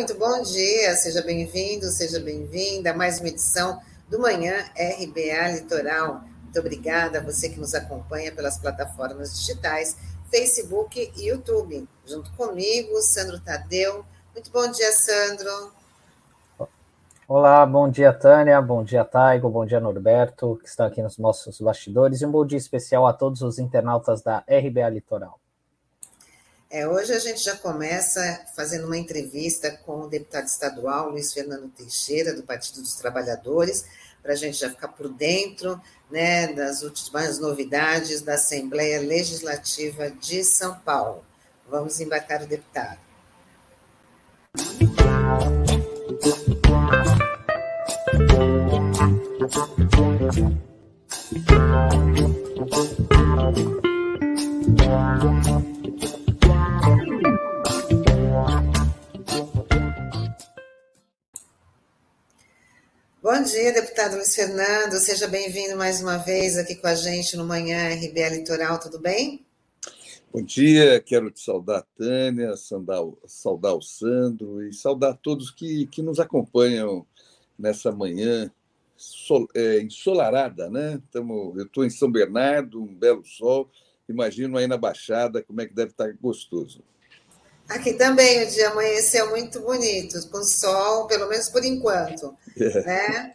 muito bom dia, seja bem-vindo, seja bem-vinda a mais uma edição do Manhã RBA Litoral. Muito obrigada a você que nos acompanha pelas plataformas digitais, Facebook e YouTube. Junto comigo, Sandro Tadeu. Muito bom dia, Sandro. Olá, bom dia, Tânia, bom dia, Taigo, bom dia, Norberto, que estão aqui nos nossos bastidores, e um bom dia especial a todos os internautas da RBA Litoral. É, hoje a gente já começa fazendo uma entrevista com o deputado estadual Luiz Fernando Teixeira, do Partido dos Trabalhadores, para a gente já ficar por dentro né, das últimas novidades da Assembleia Legislativa de São Paulo. Vamos embarcar o deputado. Bom dia, deputado Luiz Fernando. Seja bem-vindo mais uma vez aqui com a gente no Manhã RBA Litoral, tudo bem? Bom dia, quero te saudar Tânia, saudar, saudar o Sandro e saudar todos que, que nos acompanham nessa manhã sol, é, ensolarada, né? Tamo, eu estou em São Bernardo, um belo sol, imagino aí na Baixada como é que deve estar gostoso. Aqui também o dia amanheceu muito bonito, com sol, pelo menos por enquanto. É. Né?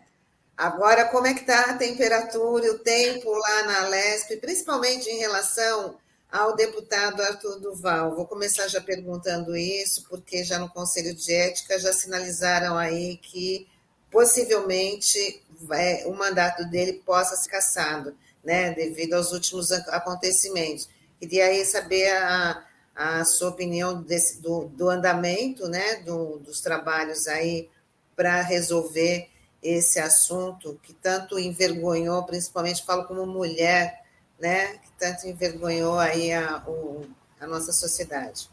Agora, como é que está a temperatura e o tempo lá na Lesp, principalmente em relação ao deputado Arthur Duval? Vou começar já perguntando isso, porque já no Conselho de Ética já sinalizaram aí que possivelmente é, o mandato dele possa ser cassado, né, devido aos últimos acontecimentos. Queria aí saber a, a sua opinião desse, do, do andamento né, do, dos trabalhos aí para resolver esse assunto que tanto envergonhou, principalmente falo como mulher, né, que tanto envergonhou aí a, o, a nossa sociedade.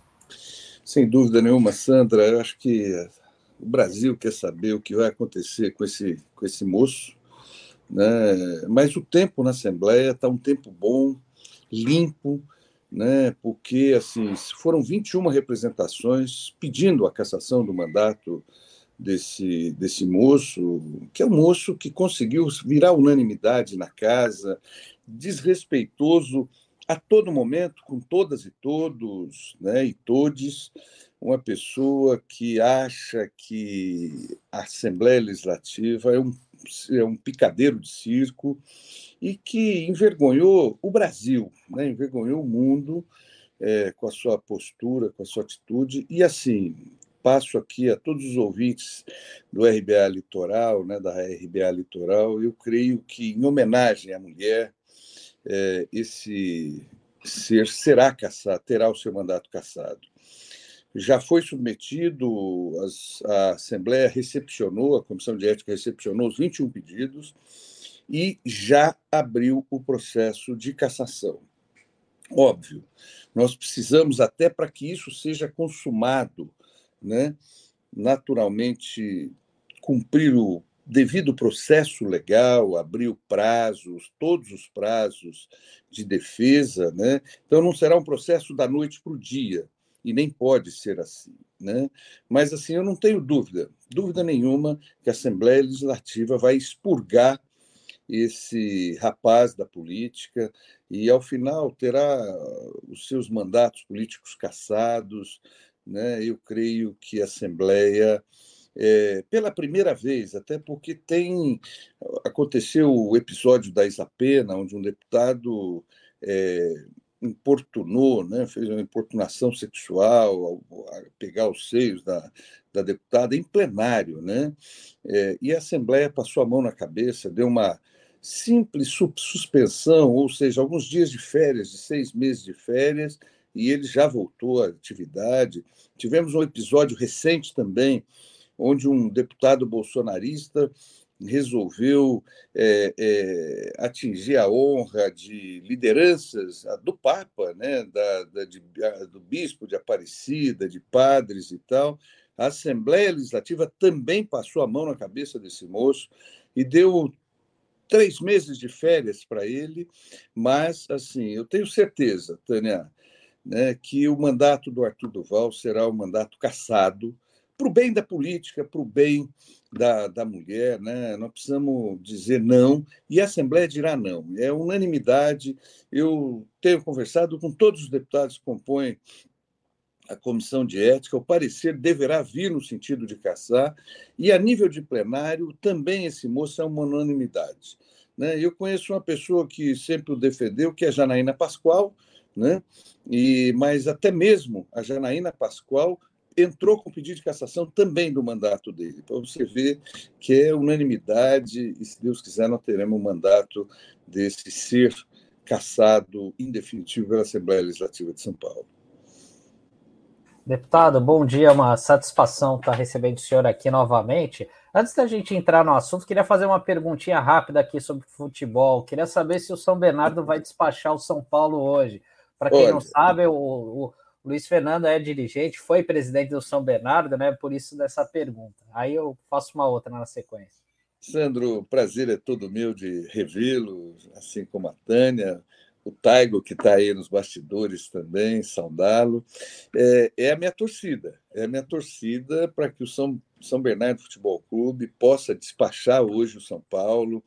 Sem dúvida nenhuma, Sandra, eu acho que o Brasil quer saber o que vai acontecer com esse, com esse moço, né? mas o tempo na Assembleia está um tempo bom, limpo, né? porque assim foram 21 representações pedindo a cassação do mandato desse, desse moço, que é um moço que conseguiu virar unanimidade na casa, desrespeitoso a todo momento, com todas e todos, né, e todes, uma pessoa que acha que a Assembleia Legislativa é um, é um picadeiro de circo, e que envergonhou o Brasil, né? envergonhou o mundo é, com a sua postura, com a sua atitude. E assim, passo aqui a todos os ouvintes do RBA Litoral, né, da RBA Litoral, eu creio que, em homenagem à mulher, é, esse ser será caçado, terá o seu mandato cassado. Já foi submetido, a Assembleia recepcionou, a Comissão de Ética recepcionou os 21 pedidos, e já abriu o processo de cassação. Óbvio, nós precisamos, até para que isso seja consumado, né, naturalmente, cumprir o devido processo legal, abrir prazos, todos os prazos de defesa, né? Então não será um processo da noite para o dia e nem pode ser assim, né? Mas assim eu não tenho dúvida, dúvida nenhuma que a Assembleia Legislativa vai expurgar esse rapaz da política e, ao final, terá os seus mandatos políticos cassados. Né? Eu creio que a Assembleia, é, pela primeira vez, até porque tem aconteceu o episódio da Isapena, onde um deputado é, importunou, né, fez uma importunação sexual ao, ao pegar os seios da, da deputada em plenário, né? É, e a Assembleia passou a mão na cabeça, deu uma simples suspensão, ou seja, alguns dias de férias, de seis meses de férias, e ele já voltou à atividade. Tivemos um episódio recente também, onde um deputado bolsonarista resolveu é, é, atingir a honra de lideranças do Papa, né, da, da de, do bispo de Aparecida, de padres e tal. A Assembleia Legislativa também passou a mão na cabeça desse moço e deu três meses de férias para ele, mas, assim, eu tenho certeza, Tânia, né, que o mandato do Arthur Duval será um mandato cassado, para o bem da política, para o bem da, da mulher, né? nós precisamos dizer não, e a Assembleia dirá não. É unanimidade. Eu tenho conversado com todos os deputados que compõem a comissão de ética, o parecer deverá vir no sentido de caçar, e a nível de plenário, também esse moço é uma unanimidade. Né? Eu conheço uma pessoa que sempre o defendeu, que é a Janaína Pascoal, né? e, mas até mesmo a Janaína Pascoal entrou com pedido de cassação também do mandato dele, para você ver que é unanimidade, e se Deus quiser, nós teremos um mandato desse ser cassado em definitivo pela Assembleia Legislativa de São Paulo. Deputado, bom dia, uma satisfação estar recebendo o senhor aqui novamente. Antes da gente entrar no assunto, queria fazer uma perguntinha rápida aqui sobre futebol. Queria saber se o São Bernardo vai despachar o São Paulo hoje. Para quem Olha. não sabe, o, o, Luiz Fernando é dirigente, foi presidente do São Bernardo, né? Por isso dessa pergunta. Aí eu faço uma outra na sequência. Sandro, prazer é todo meu de revê-lo, assim como a Tânia o Taigo, que está aí nos bastidores também, saudá-lo. É, é, a minha torcida, é a minha torcida para que o São, São Bernardo Futebol Clube possa despachar hoje o São Paulo,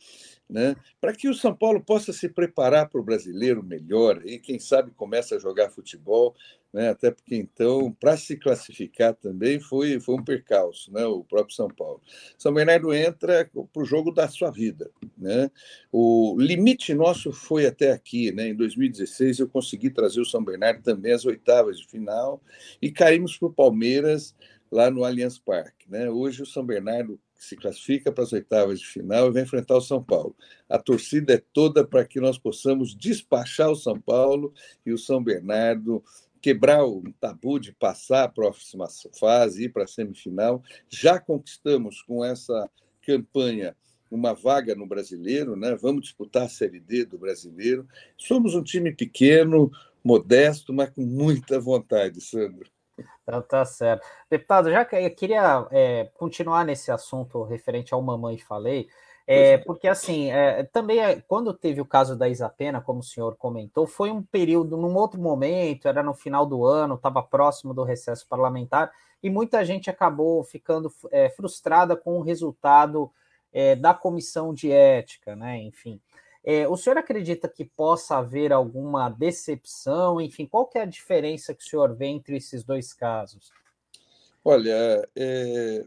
né? para que o São Paulo possa se preparar para o brasileiro melhor, e quem sabe começa a jogar futebol, né? até porque então, para se classificar também foi, foi um percalço, né? o próprio São Paulo. São Bernardo entra para o jogo da sua vida. Né? O limite nosso foi até aqui, né? em 2016 eu consegui trazer o São Bernardo também às oitavas de final e caímos para o Palmeiras lá no Allianz Parque. Né? Hoje o São Bernardo se classifica para as oitavas de final e vai enfrentar o São Paulo. A torcida é toda para que nós possamos despachar o São Paulo e o São Bernardo quebrar o tabu de passar a próxima fase, ir para a semifinal. Já conquistamos com essa campanha uma vaga no brasileiro, né? Vamos disputar a Série D do brasileiro. Somos um time pequeno, modesto, mas com muita vontade, Sandro. Então, tá certo. Deputado, já que eu queria é, continuar nesse assunto referente ao Mamãe Falei, é, porque assim, é, também é, quando teve o caso da Isapena, como o senhor comentou, foi um período, num outro momento, era no final do ano, estava próximo do recesso parlamentar, e muita gente acabou ficando é, frustrada com o resultado é, da comissão de ética, né? Enfim. É, o senhor acredita que possa haver alguma decepção? Enfim, qual que é a diferença que o senhor vê entre esses dois casos? Olha, é, é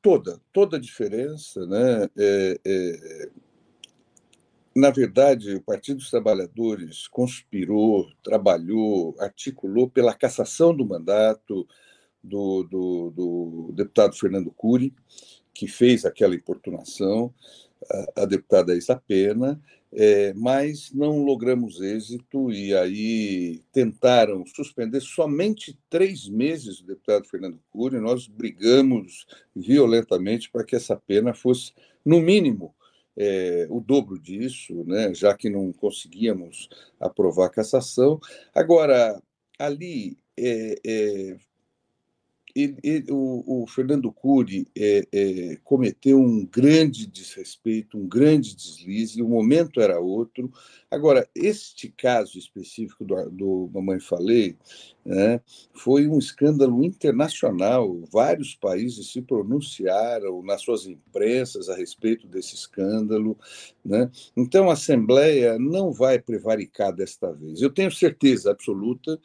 toda, toda a diferença, né? É, é, na verdade, o Partido dos Trabalhadores conspirou, trabalhou, articulou pela cassação do mandato do, do, do deputado Fernando Cury, que fez aquela importunação a, deputada Isa Pena, é, mas não logramos êxito e aí tentaram suspender somente três meses o deputado Fernando Cury. Nós brigamos violentamente para que essa pena fosse, no mínimo, é, o dobro disso, né, já que não conseguíamos aprovar a cassação. Agora, ali é, é, ele, ele, o, o, Fernando Cury é, é, cometeu um grande desrespeito, um grande deslize, o momento era outro. Agora, este caso específico do, do Mamãe Falei né, foi um escândalo internacional. Vários países se pronunciaram nas suas imprensas a respeito desse escândalo. Né? Então, a Assembleia não vai prevaricar desta vez. Eu tenho certeza absoluta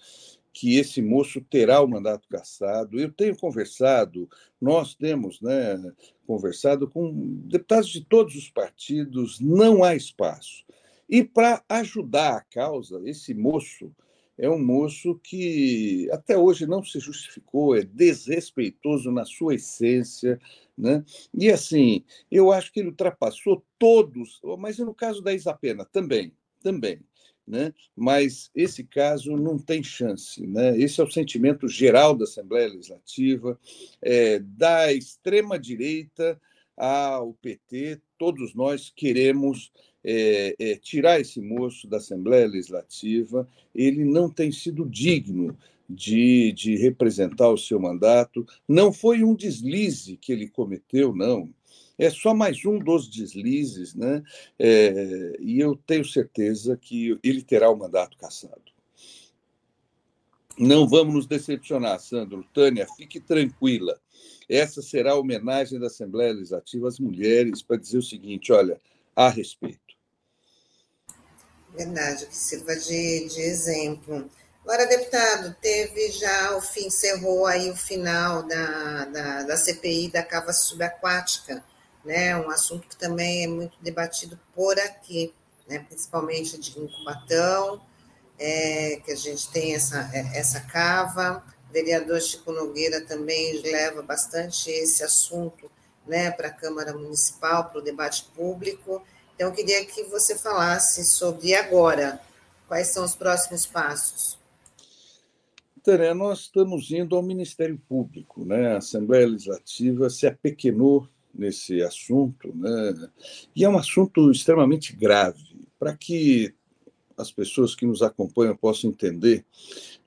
que esse moço terá o mandato cassado. Eu tenho conversado, nós temos né, conversado com deputados de todos os partidos, não há espaço. E para ajudar a causa, esse moço é um moço que até hoje não se justificou, é desrespeitoso na sua essência, né? E assim, eu acho que ele ultrapassou todos, mas no caso da Isapena também, também né? mas esse caso não tem chance. Né? Esse é o sentimento geral da Assembleia Legislativa, é, da extrema-direita ao PT, todos nós queremos é, é, tirar esse moço da Assembleia Legislativa, ele não tem sido digno de, de representar o seu mandato, não foi um deslize que ele cometeu, não é só mais um dos deslizes, né? É, e eu tenho certeza que ele terá o mandato cassado. Não vamos nos decepcionar, Sandro. Tânia, fique tranquila. Essa será a homenagem da Assembleia Legislativa às mulheres para dizer o seguinte: olha, a respeito. Verdade, que sirva de, de exemplo. Agora, deputado, teve já o fim, encerrou aí o final da, da, da CPI da cava subaquática, né? Um assunto que também é muito debatido por aqui, né? principalmente de incubatão, é, que a gente tem essa, é, essa cava. O vereador Chico Nogueira também leva bastante esse assunto né, para a Câmara Municipal, para o debate público. Então, eu queria que você falasse sobre agora, quais são os próximos passos. Tânia, nós estamos indo ao Ministério Público, né? A Assembleia Legislativa se apequenou nesse assunto, né? E é um assunto extremamente grave. Para que as pessoas que nos acompanham possam entender,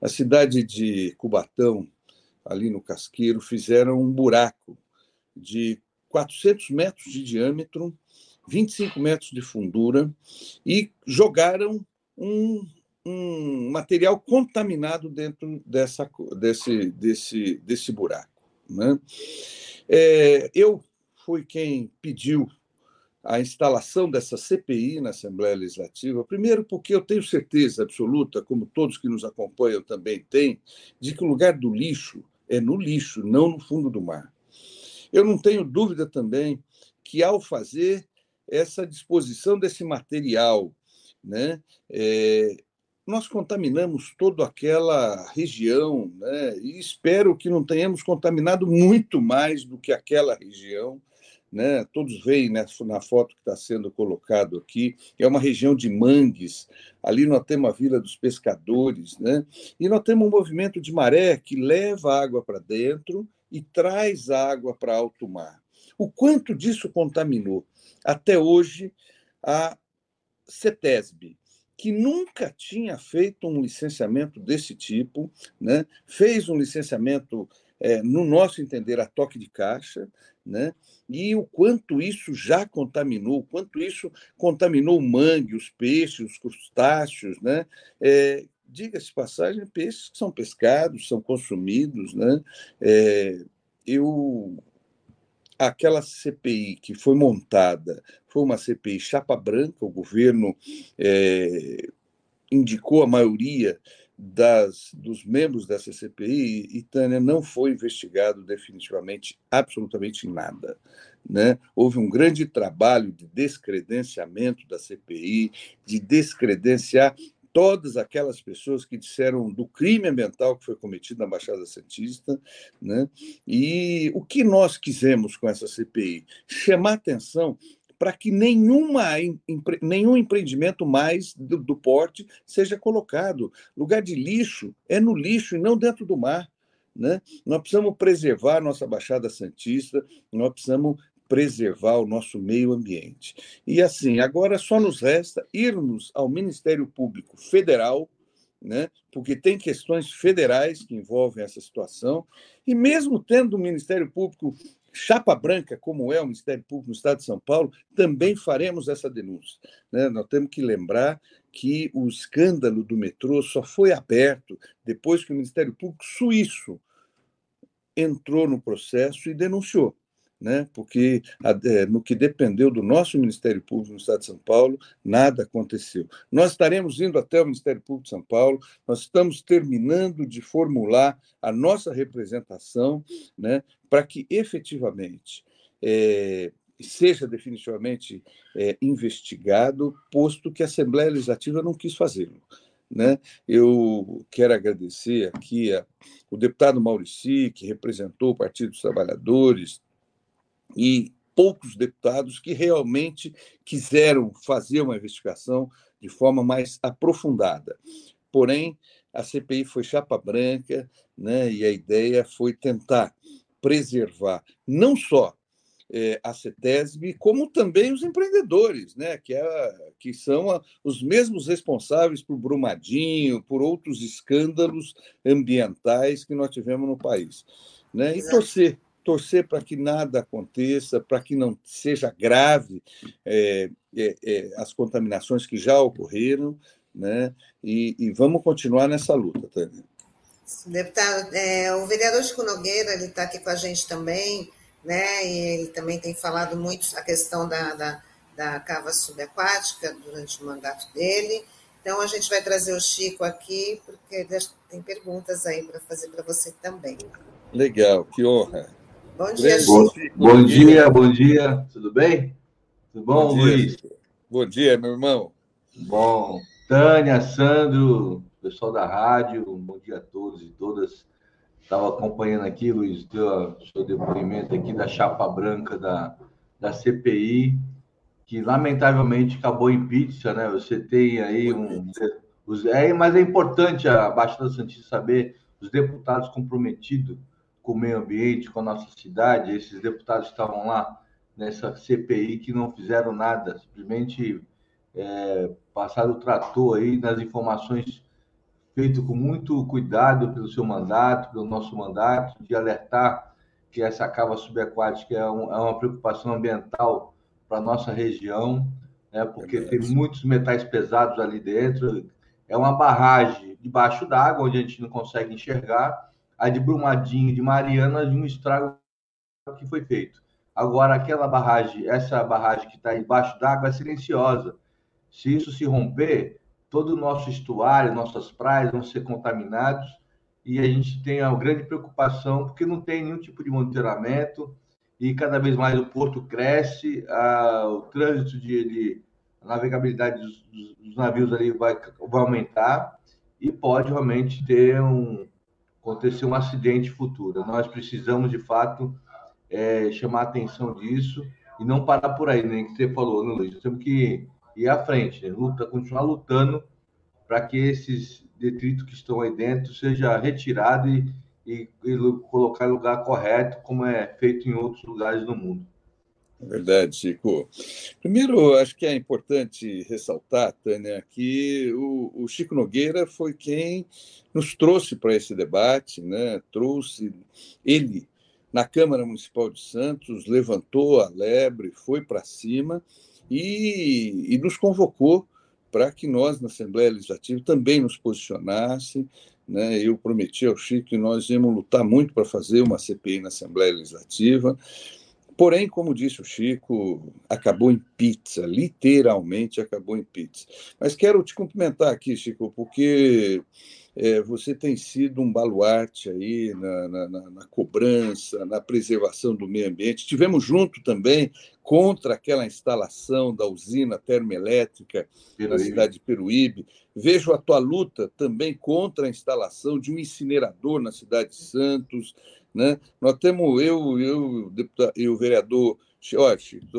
a cidade de Cubatão, ali no Casqueiro, fizeram um buraco de 400 metros de diâmetro, 25 metros de fundura e jogaram um, um material contaminado dentro dessa, desse, desse, desse buraco. Né? É, eu fui quem pediu a instalação dessa CPI na Assembleia Legislativa, primeiro porque eu tenho certeza absoluta, como todos que nos acompanham também têm, de que o lugar do lixo é no lixo, não no fundo do mar. Eu não tenho dúvida também que, ao fazer essa disposição desse material, né, é, nós contaminamos toda aquela região, né, e espero que não tenhamos contaminado muito mais do que aquela região, né? Todos veem né, na foto que está sendo colocado aqui, é uma região de mangues. Ali nós temos a Vila dos Pescadores, né? E nós temos um movimento de maré que leva água para dentro e traz água para alto mar. O quanto disso contaminou? Até hoje, a CETESB, que nunca tinha feito um licenciamento desse tipo, né? fez um licenciamento, é, no nosso entender, a toque de caixa, né? e o quanto isso já contaminou, o quanto isso contaminou o mangue, os peixes, os crustáceos, né? É, Diga-se passagem, peixes que são pescados, são consumidos, né? É, eu aquela CPI que foi montada foi uma CPI chapa branca, o governo é, indicou a maioria das, dos membros dessa CPI, e Tânia não foi investigado definitivamente absolutamente nada. Né? Houve um grande trabalho de descredenciamento da CPI, de descredenciar todas aquelas pessoas que disseram do crime ambiental que foi cometido na Baixada Santista, né? E o que nós quisemos com essa CPI? Chamar atenção para que nenhuma, nenhum empreendimento mais do, do porte seja colocado. Lugar de lixo é no lixo e não dentro do mar. Né? Nós precisamos preservar a nossa Baixada Santista, nós precisamos preservar o nosso meio ambiente. E assim, agora só nos resta irmos ao Ministério Público Federal, né? porque tem questões federais que envolvem essa situação, e mesmo tendo o Ministério Público chapa branca, como é o Ministério Público no Estado de São Paulo, também faremos essa denúncia. Né? Nós temos que lembrar que o escândalo do metrô só foi aberto depois que o Ministério Público suíço entrou no processo e denunciou né? porque é, no que dependeu do nosso Ministério Público no Estado de São Paulo, nada aconteceu. Nós estaremos indo até o Ministério Público de São Paulo, nós estamos terminando de formular a nossa representação né, para que efetivamente é, seja definitivamente é, investigado, posto que a Assembleia Legislativa não quis fazê-lo. Né? Eu quero agradecer aqui a, o deputado Maurici, que representou o Partido dos Trabalhadores, e poucos deputados que realmente quiseram fazer uma investigação de forma mais aprofundada. Porém, a CPI foi chapa branca, né, e a ideia foi tentar preservar não só é, a CETESB, como também os empreendedores, né, que, é, que são a, os mesmos responsáveis por Brumadinho, por outros escândalos ambientais que nós tivemos no país. Né, e torcer torcer para que nada aconteça, para que não seja grave é, é, é, as contaminações que já ocorreram, né? E, e, vamos continuar nessa luta, Tânia. Deputado, é, o vereador Chico Nogueira, ele está aqui com a gente também, né? E ele também tem falado muito a questão da, da, da cava subaquática durante o mandato dele. Então, a gente vai trazer o Chico aqui, porque tem perguntas aí para fazer para você também. Legal, que honra. Bom dia, Chico. Bom dia, bom dia. Tudo bem? Tudo bom, bom Luiz? Bom dia, meu irmão. Bom. Tânia, Sandro, pessoal da rádio, bom dia a todos e todas. Estava acompanhando aqui, Luiz, o seu depoimento aqui da chapa branca da, da CPI, que lamentavelmente acabou em pizza, né? Você tem aí um. Os, é, mas é importante a Baixada Santista saber os deputados comprometidos com o meio ambiente, com a nossa cidade, esses deputados estavam lá nessa CPI que não fizeram nada, simplesmente é, passaram o trator aí nas informações feito com muito cuidado pelo seu mandato, pelo nosso mandato, de alertar que essa cava subaquática é, um, é uma preocupação ambiental para a nossa região, né, porque é tem muitos metais pesados ali dentro. É uma barragem debaixo d'água, onde a gente não consegue enxergar. A de Brumadinho de Mariana, de um estrago que foi feito. Agora, aquela barragem, essa barragem que está embaixo d'água é silenciosa. Se isso se romper, todo o nosso estuário, nossas praias vão ser contaminados e a gente tem uma grande preocupação porque não tem nenhum tipo de monitoramento e cada vez mais o porto cresce, a, o trânsito de, de a navegabilidade dos, dos, navios ali vai, vai aumentar e pode realmente ter um acontecer um acidente futuro. Nós precisamos de fato é, chamar a atenção disso e não parar por aí, nem né, que você falou, né, Luiz? Temos que ir à frente, né? Luta, continuar lutando para que esses detritos que estão aí dentro seja retirado e, e, e colocar em lugar correto, como é feito em outros lugares do mundo. Verdade, Chico. Primeiro, acho que é importante ressaltar, Tânia, que o, o Chico Nogueira foi quem nos trouxe para esse debate, né? trouxe ele na Câmara Municipal de Santos, levantou a lebre, foi para cima e, e nos convocou para que nós, na Assembleia Legislativa, também nos posicionasse. Né? Eu prometi ao Chico que nós íamos lutar muito para fazer uma CPI na Assembleia Legislativa. Porém, como disse o Chico, acabou em pizza, literalmente acabou em pizza. Mas quero te cumprimentar aqui, Chico, porque é, você tem sido um baluarte aí na, na, na, cobrança, na preservação do meio ambiente. Tivemos junto também contra aquela instalação da usina termoelétrica Peruíbe. na cidade de Peruíbe. Vejo a tua luta também contra a instalação de um incinerador na cidade de Santos. Né? Nós temos eu, eu, deputado, e o vereador Ó,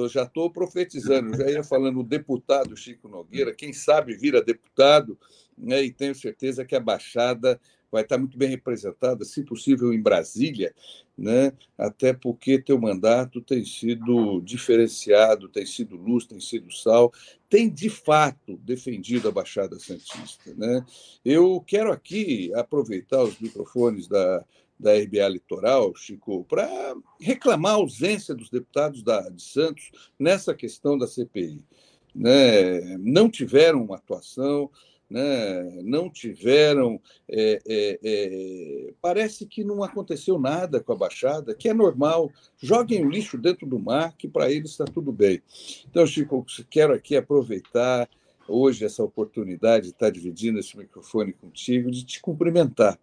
já estou profetizando, já ia falando o deputado Chico Nogueira, quem sabe vira deputado, né, e tenho certeza que a Baixada vai estar muito bem representada, se possível, em Brasília, né? até porque teu mandato tem sido diferenciado, tem sido luz, tem sido sal, tem de fato defendido a Baixada Santista. Né? Eu quero aqui aproveitar os microfones da, da RBA Litoral, Chico, para reclamar a ausência dos deputados da, de Santos nessa questão da CPI. Né? Não tiveram uma atuação, né, não tiveram. É, é, é, parece que não aconteceu nada com a Baixada, que é normal. Joguem o lixo dentro do mar, que para eles está tudo bem. Então, Chico, quero aqui aproveitar hoje essa oportunidade de estar dividindo esse microfone contigo, de te cumprimentar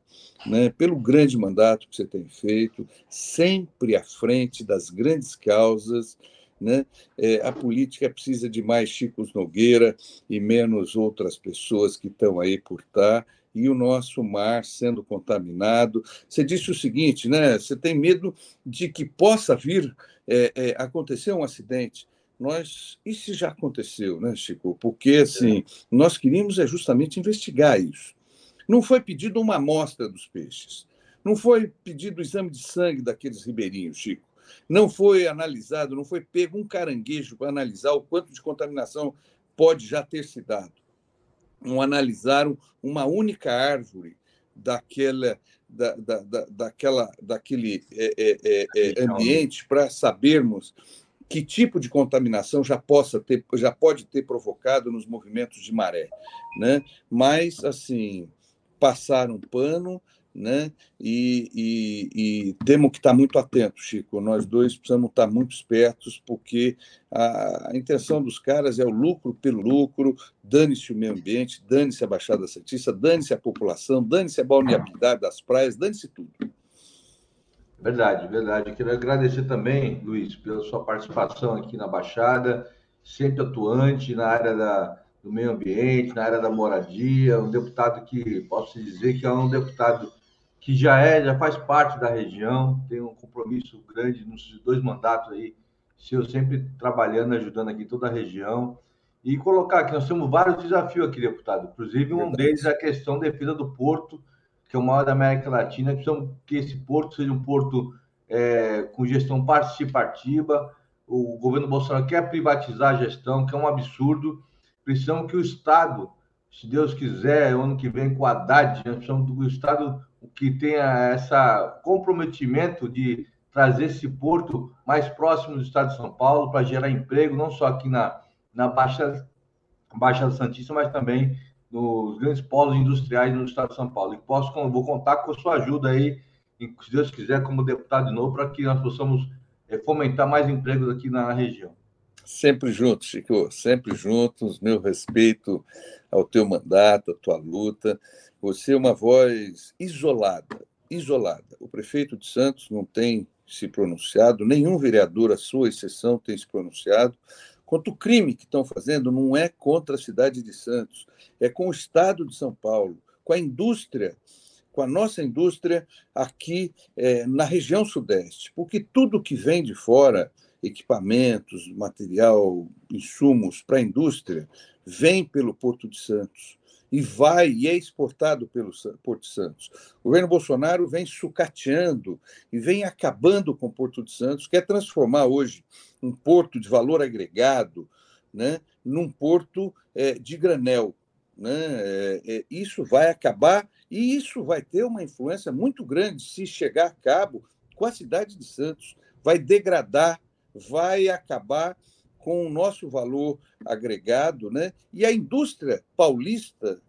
né, pelo grande mandato que você tem feito, sempre à frente das grandes causas né? É, a política precisa de mais Chicos Nogueira e menos outras pessoas que estão aí por estar. E o nosso mar sendo contaminado. Você disse o seguinte, né? Você tem medo de que possa vir é, é, acontecer um acidente. Nós, isso já aconteceu, né, Chico? Porque assim, nós queríamos é justamente investigar isso. Não foi pedido uma amostra dos peixes. Não foi pedido o exame de sangue daqueles ribeirinhos, Chico. Não foi analisado, não foi pego um caranguejo para analisar o quanto de contaminação pode já ter se dado. Não analisaram uma única árvore daquela, da, da, da, daquela, daquele é, é, é, é ambiente para sabermos que tipo de contaminação já possa ter, já pode ter provocado nos movimentos de maré, né? Mas assim passaram pano, né? E, e, e, temos que estar muito atentos, Chico. Nós dois precisamos estar muito espertos, porque a, a intenção dos caras é o lucro pelo lucro, dane-se o meio ambiente, dane-se a Baixada Santista, dane-se a população, dane-se a balneabilidade das praias, dane-se tudo. Verdade, verdade. Quero agradecer também, Luiz, pela sua participação aqui na Baixada, sempre atuante na área da, do meio ambiente, na área da moradia, um deputado que posso dizer que é um deputado que já é, já faz parte da região, tem um compromisso grande nos dois mandatos aí, seu sempre trabalhando, ajudando aqui toda a região. E colocar aqui, nós temos vários desafios aqui, deputado. Inclusive, um deles é a questão da defesa do porto, que é o maior da América Latina. Precisamos que esse porto seja um porto é, com gestão participativa. O governo Bolsonaro quer privatizar a gestão, que é um absurdo. Precisamos que o Estado, se Deus quiser, ano que vem com a Haddad, nós precisamos do Estado que tenha esse comprometimento de trazer esse porto mais próximo do estado de São Paulo para gerar emprego, não só aqui na, na Baixa, Baixa Santista, mas também nos grandes polos industriais no estado de São Paulo. E posso, vou contar com a sua ajuda aí, se Deus quiser, como deputado de novo, para que nós possamos eh, fomentar mais empregos aqui na região. Sempre juntos, Chico, sempre juntos. Meu respeito ao teu mandato, à tua luta. Você é uma voz isolada, isolada. O prefeito de Santos não tem se pronunciado, nenhum vereador, à sua exceção, tem se pronunciado. Quanto o crime que estão fazendo não é contra a cidade de Santos, é com o Estado de São Paulo, com a indústria, com a nossa indústria aqui é, na região Sudeste, porque tudo que vem de fora, equipamentos, material, insumos para a indústria, vem pelo Porto de Santos e vai e é exportado pelo Porto Santos. O governo Bolsonaro vem sucateando e vem acabando com o Porto de Santos, quer transformar hoje um porto de valor agregado né, num porto é, de granel. Né? É, é, isso vai acabar e isso vai ter uma influência muito grande se chegar a cabo com a cidade de Santos. Vai degradar, vai acabar com o nosso valor agregado, né? E a indústria paulista,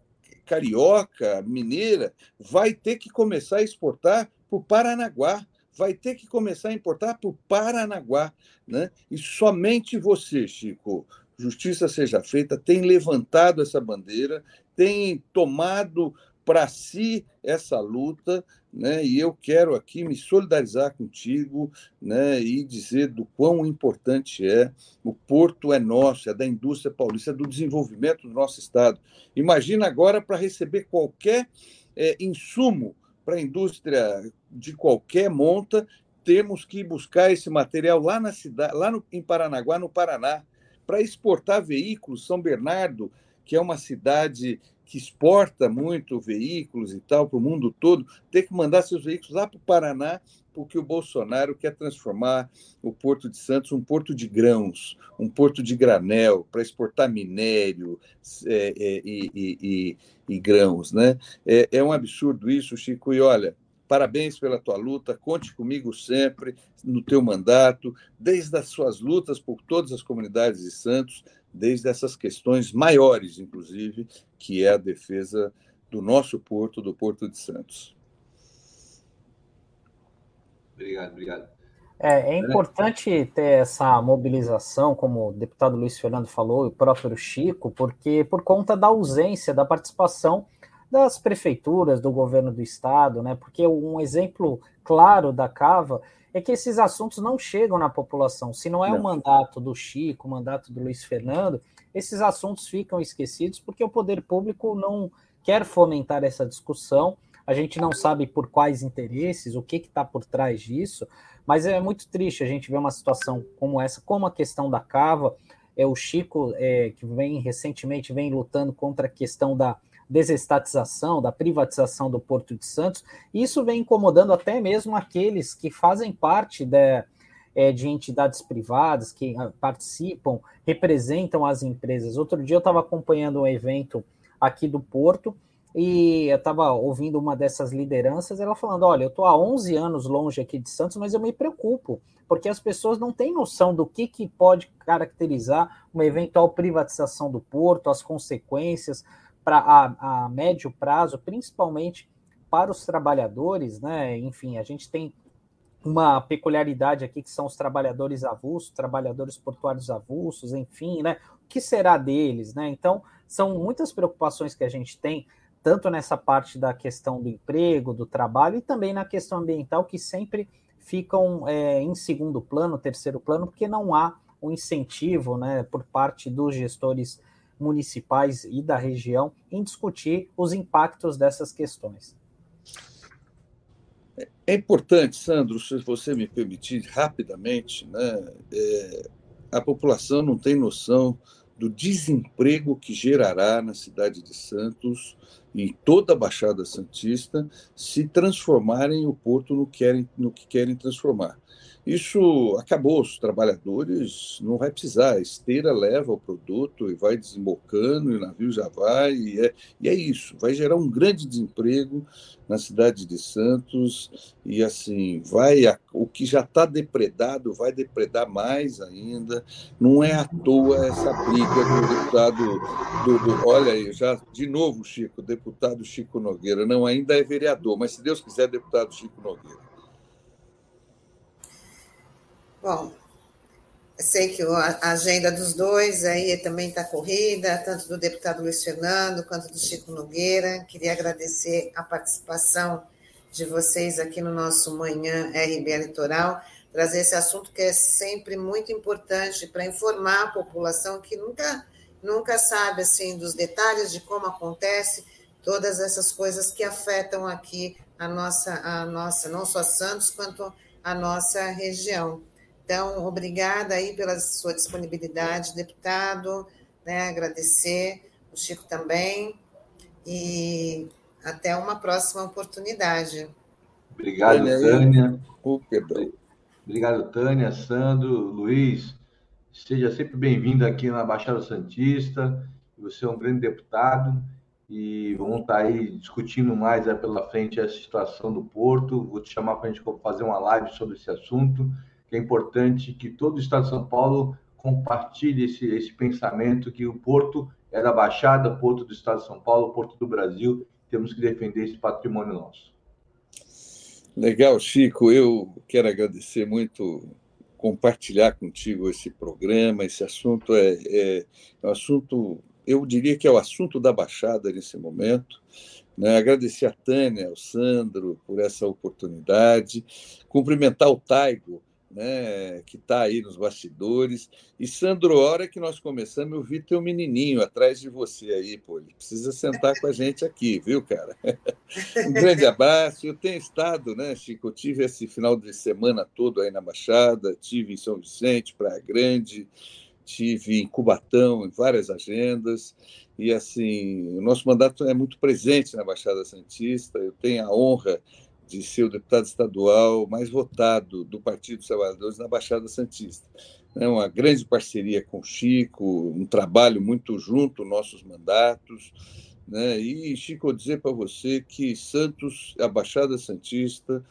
carioca, mineira, vai ter que começar a exportar para o Paranaguá, vai ter que começar a importar para o Paranaguá, né? E somente você, Chico, justiça seja feita, tem levantado essa bandeira, tem tomado para si essa luta, né? E eu quero aqui me solidarizar contigo, né? E dizer do quão importante é o porto é nosso, é da indústria paulista, é do desenvolvimento do nosso estado. Imagina agora para receber qualquer é, insumo para a indústria de qualquer monta, temos que buscar esse material lá na cidade, lá no, em Paranaguá, no Paraná, para exportar veículos. São Bernardo, que é uma cidade que exporta muito veículos e tal para o mundo todo, ter que mandar seus veículos lá para o Paraná, porque o Bolsonaro quer transformar o Porto de Santos um porto de grãos, um porto de granel, para exportar minério é, é, e, e, e, e, grãos. Né? É, é um absurdo isso, Chico, e olha, Parabéns pela tua luta, conte comigo sempre no teu mandato, desde as suas lutas por todas as comunidades de Santos, desde essas questões maiores, inclusive, que é a defesa do nosso porto, do Porto de Santos. Obrigado, obrigado. É, é importante ter essa mobilização, como o deputado Luiz Fernando falou, e o próprio Chico, porque por conta da ausência da participação das prefeituras, do governo do estado, né? Porque um exemplo claro da Cava é que esses assuntos não chegam na população. Se não é não. o mandato do Chico, o mandato do Luiz Fernando, esses assuntos ficam esquecidos porque o poder público não quer fomentar essa discussão. A gente não sabe por quais interesses, o que está por trás disso, mas é muito triste a gente ver uma situação como essa, como a questão da cava. É o Chico é, que vem recentemente vem lutando contra a questão da desestatização, da privatização do Porto de Santos. Isso vem incomodando até mesmo aqueles que fazem parte de, é, de entidades privadas, que ah, participam, representam as empresas. Outro dia eu estava acompanhando um evento aqui do Porto e eu estava ouvindo uma dessas lideranças, ela falando: Olha, eu estou há 11 anos longe aqui de Santos, mas eu me preocupo, porque as pessoas não têm noção do que, que pode caracterizar uma eventual privatização do porto, as consequências, para a, a médio prazo, principalmente para os trabalhadores, né? Enfim, a gente tem uma peculiaridade aqui que são os trabalhadores avulsos, trabalhadores portuários avulsos, enfim, né? O que será deles, né? Então, são muitas preocupações que a gente tem, tanto nessa parte da questão do emprego, do trabalho e também na questão ambiental, que sempre ficam é, em segundo plano, terceiro plano, porque não há um incentivo, né, por parte dos gestores municipais e da região em discutir os impactos dessas questões. É importante, Sandro, se você me permitir rapidamente, né, é, a população não tem noção do desemprego que gerará na cidade de Santos e em toda a Baixada Santista se transformarem o porto no que querem, no que querem transformar. Isso acabou, os trabalhadores não vai precisar, a esteira leva o produto e vai desembocando, e o navio já vai, e é, e é isso, vai gerar um grande desemprego na cidade de Santos, e assim, vai o que já está depredado vai depredar mais ainda, não é à toa essa briga do deputado, do, do, olha aí, já de novo, Chico, deputado Chico Nogueira, não, ainda é vereador, mas se Deus quiser, deputado Chico Nogueira. Bom, sei que a agenda dos dois aí também está corrida, tanto do deputado Luiz Fernando quanto do Chico Nogueira. Queria agradecer a participação de vocês aqui no nosso Manhã RBA Litoral, trazer esse assunto que é sempre muito importante para informar a população que nunca, nunca sabe assim dos detalhes de como acontece todas essas coisas que afetam aqui a nossa, a nossa não só Santos, quanto a nossa região. Então, obrigada aí pela sua disponibilidade, deputado, né? Agradecer, o Chico também, e até uma próxima oportunidade. Obrigado, Tânia. Obrigado, Tânia, Sandro, Luiz. Seja sempre bem-vindo aqui na Baixada Santista. Você é um grande deputado e vamos estar aí discutindo mais aí pela frente a situação do Porto. Vou te chamar para a gente fazer uma live sobre esse assunto que é importante que todo o Estado de São Paulo compartilhe esse, esse pensamento que o Porto é da Baixada, Porto do Estado de São Paulo, Porto do Brasil, temos que defender esse patrimônio nosso. Legal, Chico. Eu quero agradecer muito compartilhar contigo esse programa. Esse assunto é, é, é um assunto, eu diria que é o assunto da Baixada nesse momento. Né? Agradecer a Tânia, ao Sandro por essa oportunidade, cumprimentar o Taigo né, que está aí nos bastidores. E, Sandro, hora que nós começamos, eu vi teu menininho atrás de você aí, pô. Ele precisa sentar com a gente aqui, viu, cara? Um grande abraço. Eu tenho estado, né, Chico? Eu tive esse final de semana todo aí na Baixada, tive em São Vicente, Praia Grande, tive em Cubatão, em várias agendas. E, assim, o nosso mandato é muito presente na Baixada Santista. Eu tenho a honra de ser o deputado estadual mais votado do Partido dos Trabalhadores na Baixada Santista. É uma grande parceria com o Chico, um trabalho muito junto, nossos mandatos. Né? E, Chico, vou dizer para você que Santos, a Baixada Santista,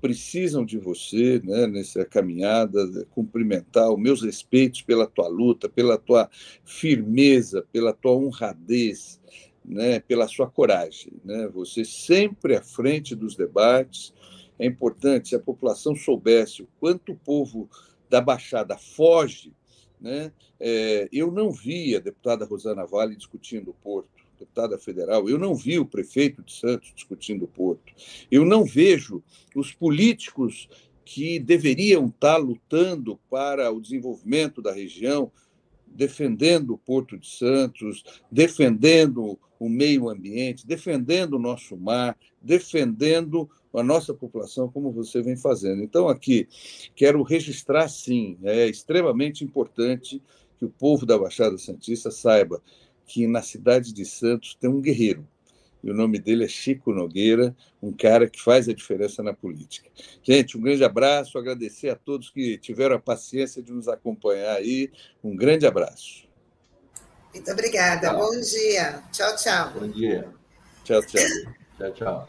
precisam de você né, nessa caminhada, cumprimentar os meus respeitos pela tua luta, pela tua firmeza, pela tua honradez, né, pela sua coragem. Né? Você sempre à frente dos debates. É importante, se a população soubesse o quanto o povo da Baixada foge. Né? É, eu não vi a deputada Rosana Vale discutindo o Porto, deputada federal, eu não vi o prefeito de Santos discutindo o Porto, eu não vejo os políticos que deveriam estar lutando para o desenvolvimento da região, defendendo o Porto de Santos, defendendo o meio ambiente, defendendo o nosso mar, defendendo a nossa população, como você vem fazendo. Então, aqui, quero registrar, sim, é extremamente importante que o povo da Baixada Santista saiba que na cidade de Santos tem um guerreiro, e o nome dele é Chico Nogueira, um cara que faz a diferença na política. Gente, um grande abraço, agradecer a todos que tiveram a paciência de nos acompanhar aí. Um grande abraço. Muito obrigada. Tchau. Bom dia. Tchau, tchau. Bom dia. Tchau, tchau. tchau, tchau.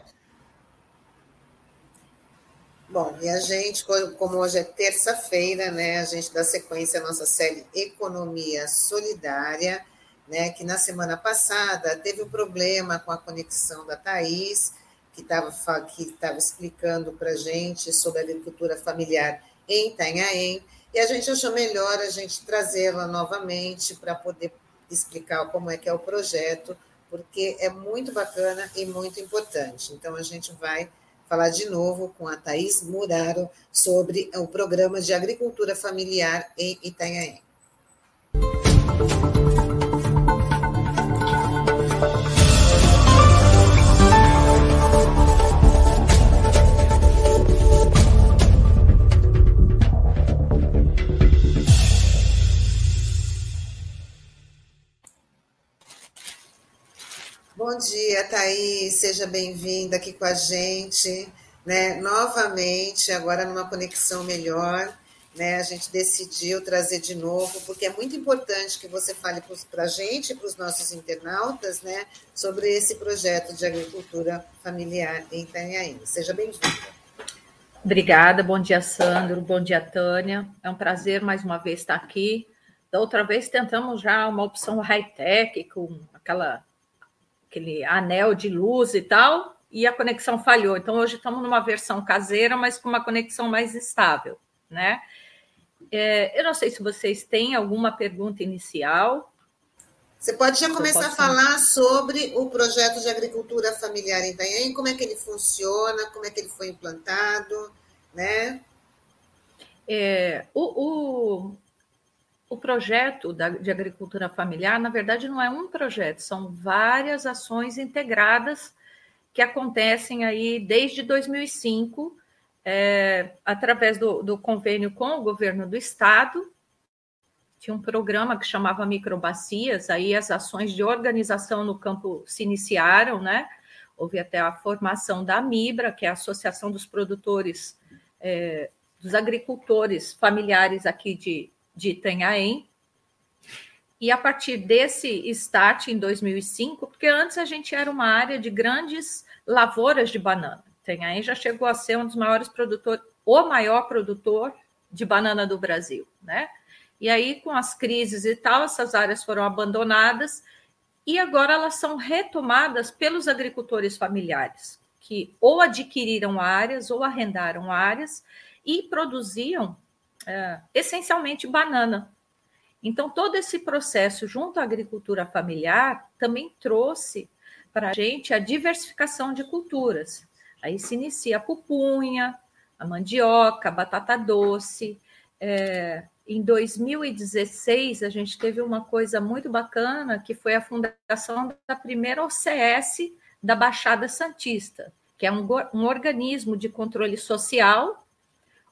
Bom, e a gente, como hoje é terça-feira, né, a gente dá sequência à nossa série Economia Solidária, né, que na semana passada teve um problema com a conexão da Thaís, que estava que tava explicando para a gente sobre a agricultura familiar em Itanhaém, e a gente achou melhor a gente trazê-la novamente para poder explicar como é que é o projeto, porque é muito bacana e muito importante. Então, a gente vai falar de novo com a Thais Muraro sobre o programa de agricultura familiar em Itanhaém. Dia, Thaís, seja bem-vinda aqui com a gente, né? Novamente, agora numa conexão melhor, né? A gente decidiu trazer de novo, porque é muito importante que você fale para a gente, para os nossos internautas, né? Sobre esse projeto de agricultura familiar em Itanhaém. Seja bem-vinda. Obrigada, bom dia, Sandro, bom dia, Tânia. É um prazer mais uma vez estar aqui. Da outra vez tentamos já uma opção high-tech, com aquela aquele anel de luz e tal, e a conexão falhou. Então, hoje estamos numa versão caseira, mas com uma conexão mais estável, né? É, eu não sei se vocês têm alguma pergunta inicial. Você pode já começar a falar sobre o projeto de agricultura familiar em Itanhaém, como é que ele funciona, como é que ele foi implantado, né? É, o, o, o projeto da, de agricultura familiar, na verdade, não é um projeto, são várias ações integradas que acontecem aí desde 2005, é, através do, do convênio com o governo do estado. Tinha um programa que chamava Microbacias, aí as ações de organização no campo se iniciaram, né? Houve até a formação da MIBRA, que é a Associação dos Produtores, é, dos Agricultores Familiares aqui de, de Itanhaém. E a partir desse start em 2005, porque antes a gente era uma área de grandes lavouras de banana. Itanhaém já chegou a ser um dos maiores produtores, o maior produtor de banana do Brasil, né? E aí, com as crises e tal, essas áreas foram abandonadas e agora elas são retomadas pelos agricultores familiares, que ou adquiriram áreas ou arrendaram áreas e produziam é, essencialmente banana. Então, todo esse processo junto à agricultura familiar também trouxe para a gente a diversificação de culturas. Aí se inicia a pupunha, a mandioca, a batata doce. É, em 2016, a gente teve uma coisa muito bacana, que foi a fundação da primeira OCS da Baixada Santista, que é um, um organismo de controle social,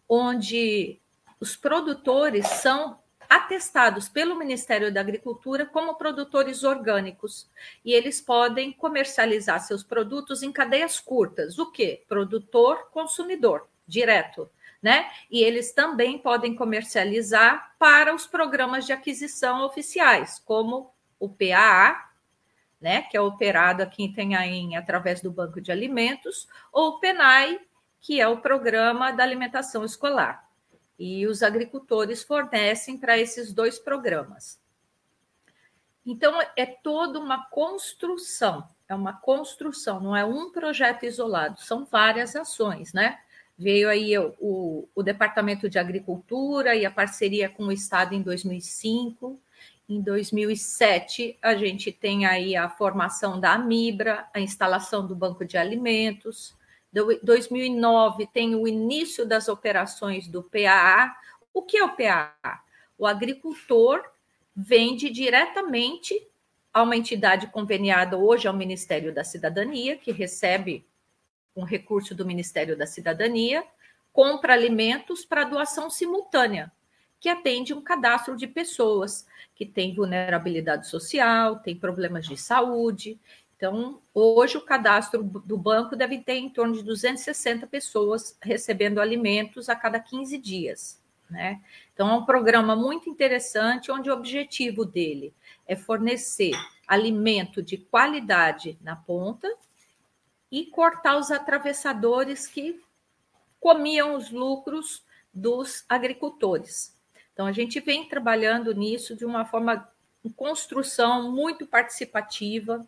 onde os produtores são atestados pelo Ministério da Agricultura como produtores orgânicos e eles podem comercializar seus produtos em cadeias curtas. O que? Produtor, consumidor, direto. Né? E eles também podem comercializar para os programas de aquisição oficiais, como o PAA, né, que é operado aqui em Tenhaém através do Banco de Alimentos, ou o PENAI, que é o Programa da Alimentação Escolar e os agricultores fornecem para esses dois programas. Então, é toda uma construção, é uma construção, não é um projeto isolado, são várias ações, né? Veio aí o, o, o Departamento de Agricultura e a parceria com o Estado em 2005. Em 2007, a gente tem aí a formação da Amibra, a instalação do Banco de Alimentos, 2009 tem o início das operações do PAA. O que é o PAA? O agricultor vende diretamente a uma entidade conveniada hoje ao Ministério da Cidadania, que recebe um recurso do Ministério da Cidadania, compra alimentos para doação simultânea, que atende um cadastro de pessoas que têm vulnerabilidade social, têm problemas de saúde, então, hoje o cadastro do banco deve ter em torno de 260 pessoas recebendo alimentos a cada 15 dias. Né? Então, é um programa muito interessante, onde o objetivo dele é fornecer alimento de qualidade na ponta e cortar os atravessadores que comiam os lucros dos agricultores. Então, a gente vem trabalhando nisso de uma forma, construção muito participativa,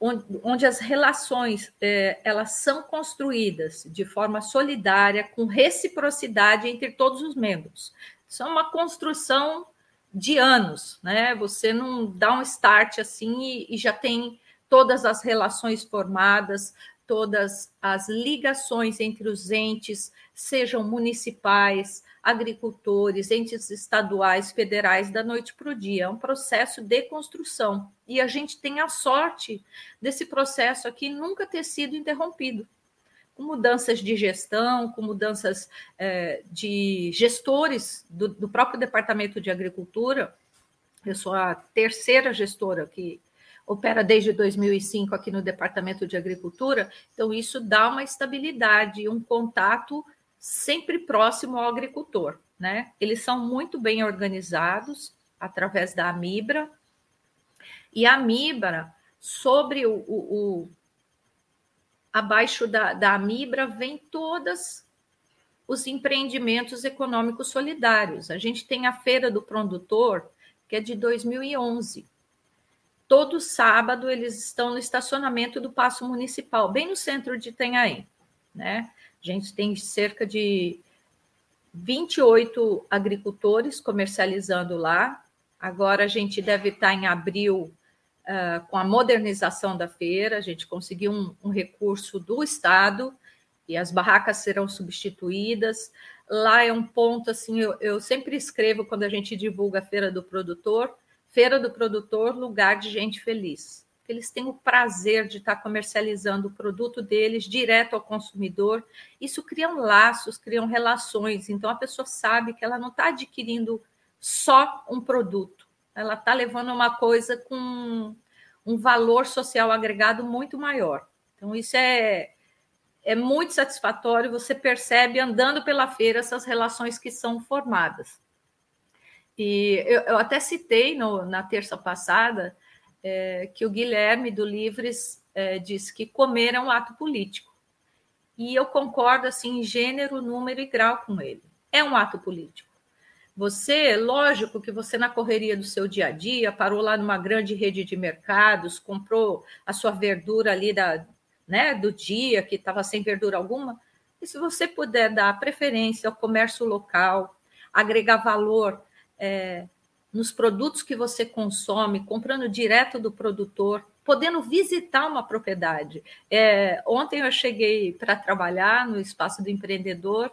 onde, onde as relações é, elas são construídas de forma solidária, com reciprocidade entre todos os membros. Isso é uma construção de anos, né? Você não dá um start assim e, e já tem todas as relações formadas, todas as ligações entre os entes, sejam municipais, agricultores, entes estaduais, federais, da noite para o dia. É um processo de construção. E a gente tem a sorte desse processo aqui nunca ter sido interrompido. Com mudanças de gestão, com mudanças é, de gestores do, do próprio Departamento de Agricultura. Eu sou a terceira gestora que opera desde 2005 aqui no Departamento de Agricultura, então isso dá uma estabilidade, um contato sempre próximo ao agricultor, né? Eles são muito bem organizados através da Amibra, e a Amibra, sobre o, o, o abaixo da, da Amibra, vem todas os empreendimentos econômicos solidários. A gente tem a Feira do Produtor, que é de 2011 todo sábado eles estão no estacionamento do Paço Municipal, bem no centro de Itanhaém. Né? A gente tem cerca de 28 agricultores comercializando lá. Agora a gente deve estar em abril uh, com a modernização da feira, a gente conseguiu um, um recurso do Estado e as barracas serão substituídas. Lá é um ponto assim, eu, eu sempre escrevo quando a gente divulga a feira do produtor Feira do Produtor, lugar de gente feliz. Eles têm o prazer de estar comercializando o produto deles direto ao consumidor. Isso cria laços, criam relações. Então a pessoa sabe que ela não está adquirindo só um produto, ela está levando uma coisa com um valor social agregado muito maior. Então isso é é muito satisfatório. Você percebe andando pela feira essas relações que são formadas. E eu, eu até citei no, na terça passada é, que o Guilherme do Livres é, disse que comer é um ato político. E eu concordo assim em gênero, número e grau com ele. É um ato político. Você, lógico que você na correria do seu dia a dia parou lá numa grande rede de mercados, comprou a sua verdura ali da, né, do dia que estava sem verdura alguma. E se você puder dar preferência ao comércio local, agregar valor é, nos produtos que você consome, comprando direto do produtor, podendo visitar uma propriedade. É, ontem eu cheguei para trabalhar no espaço do empreendedor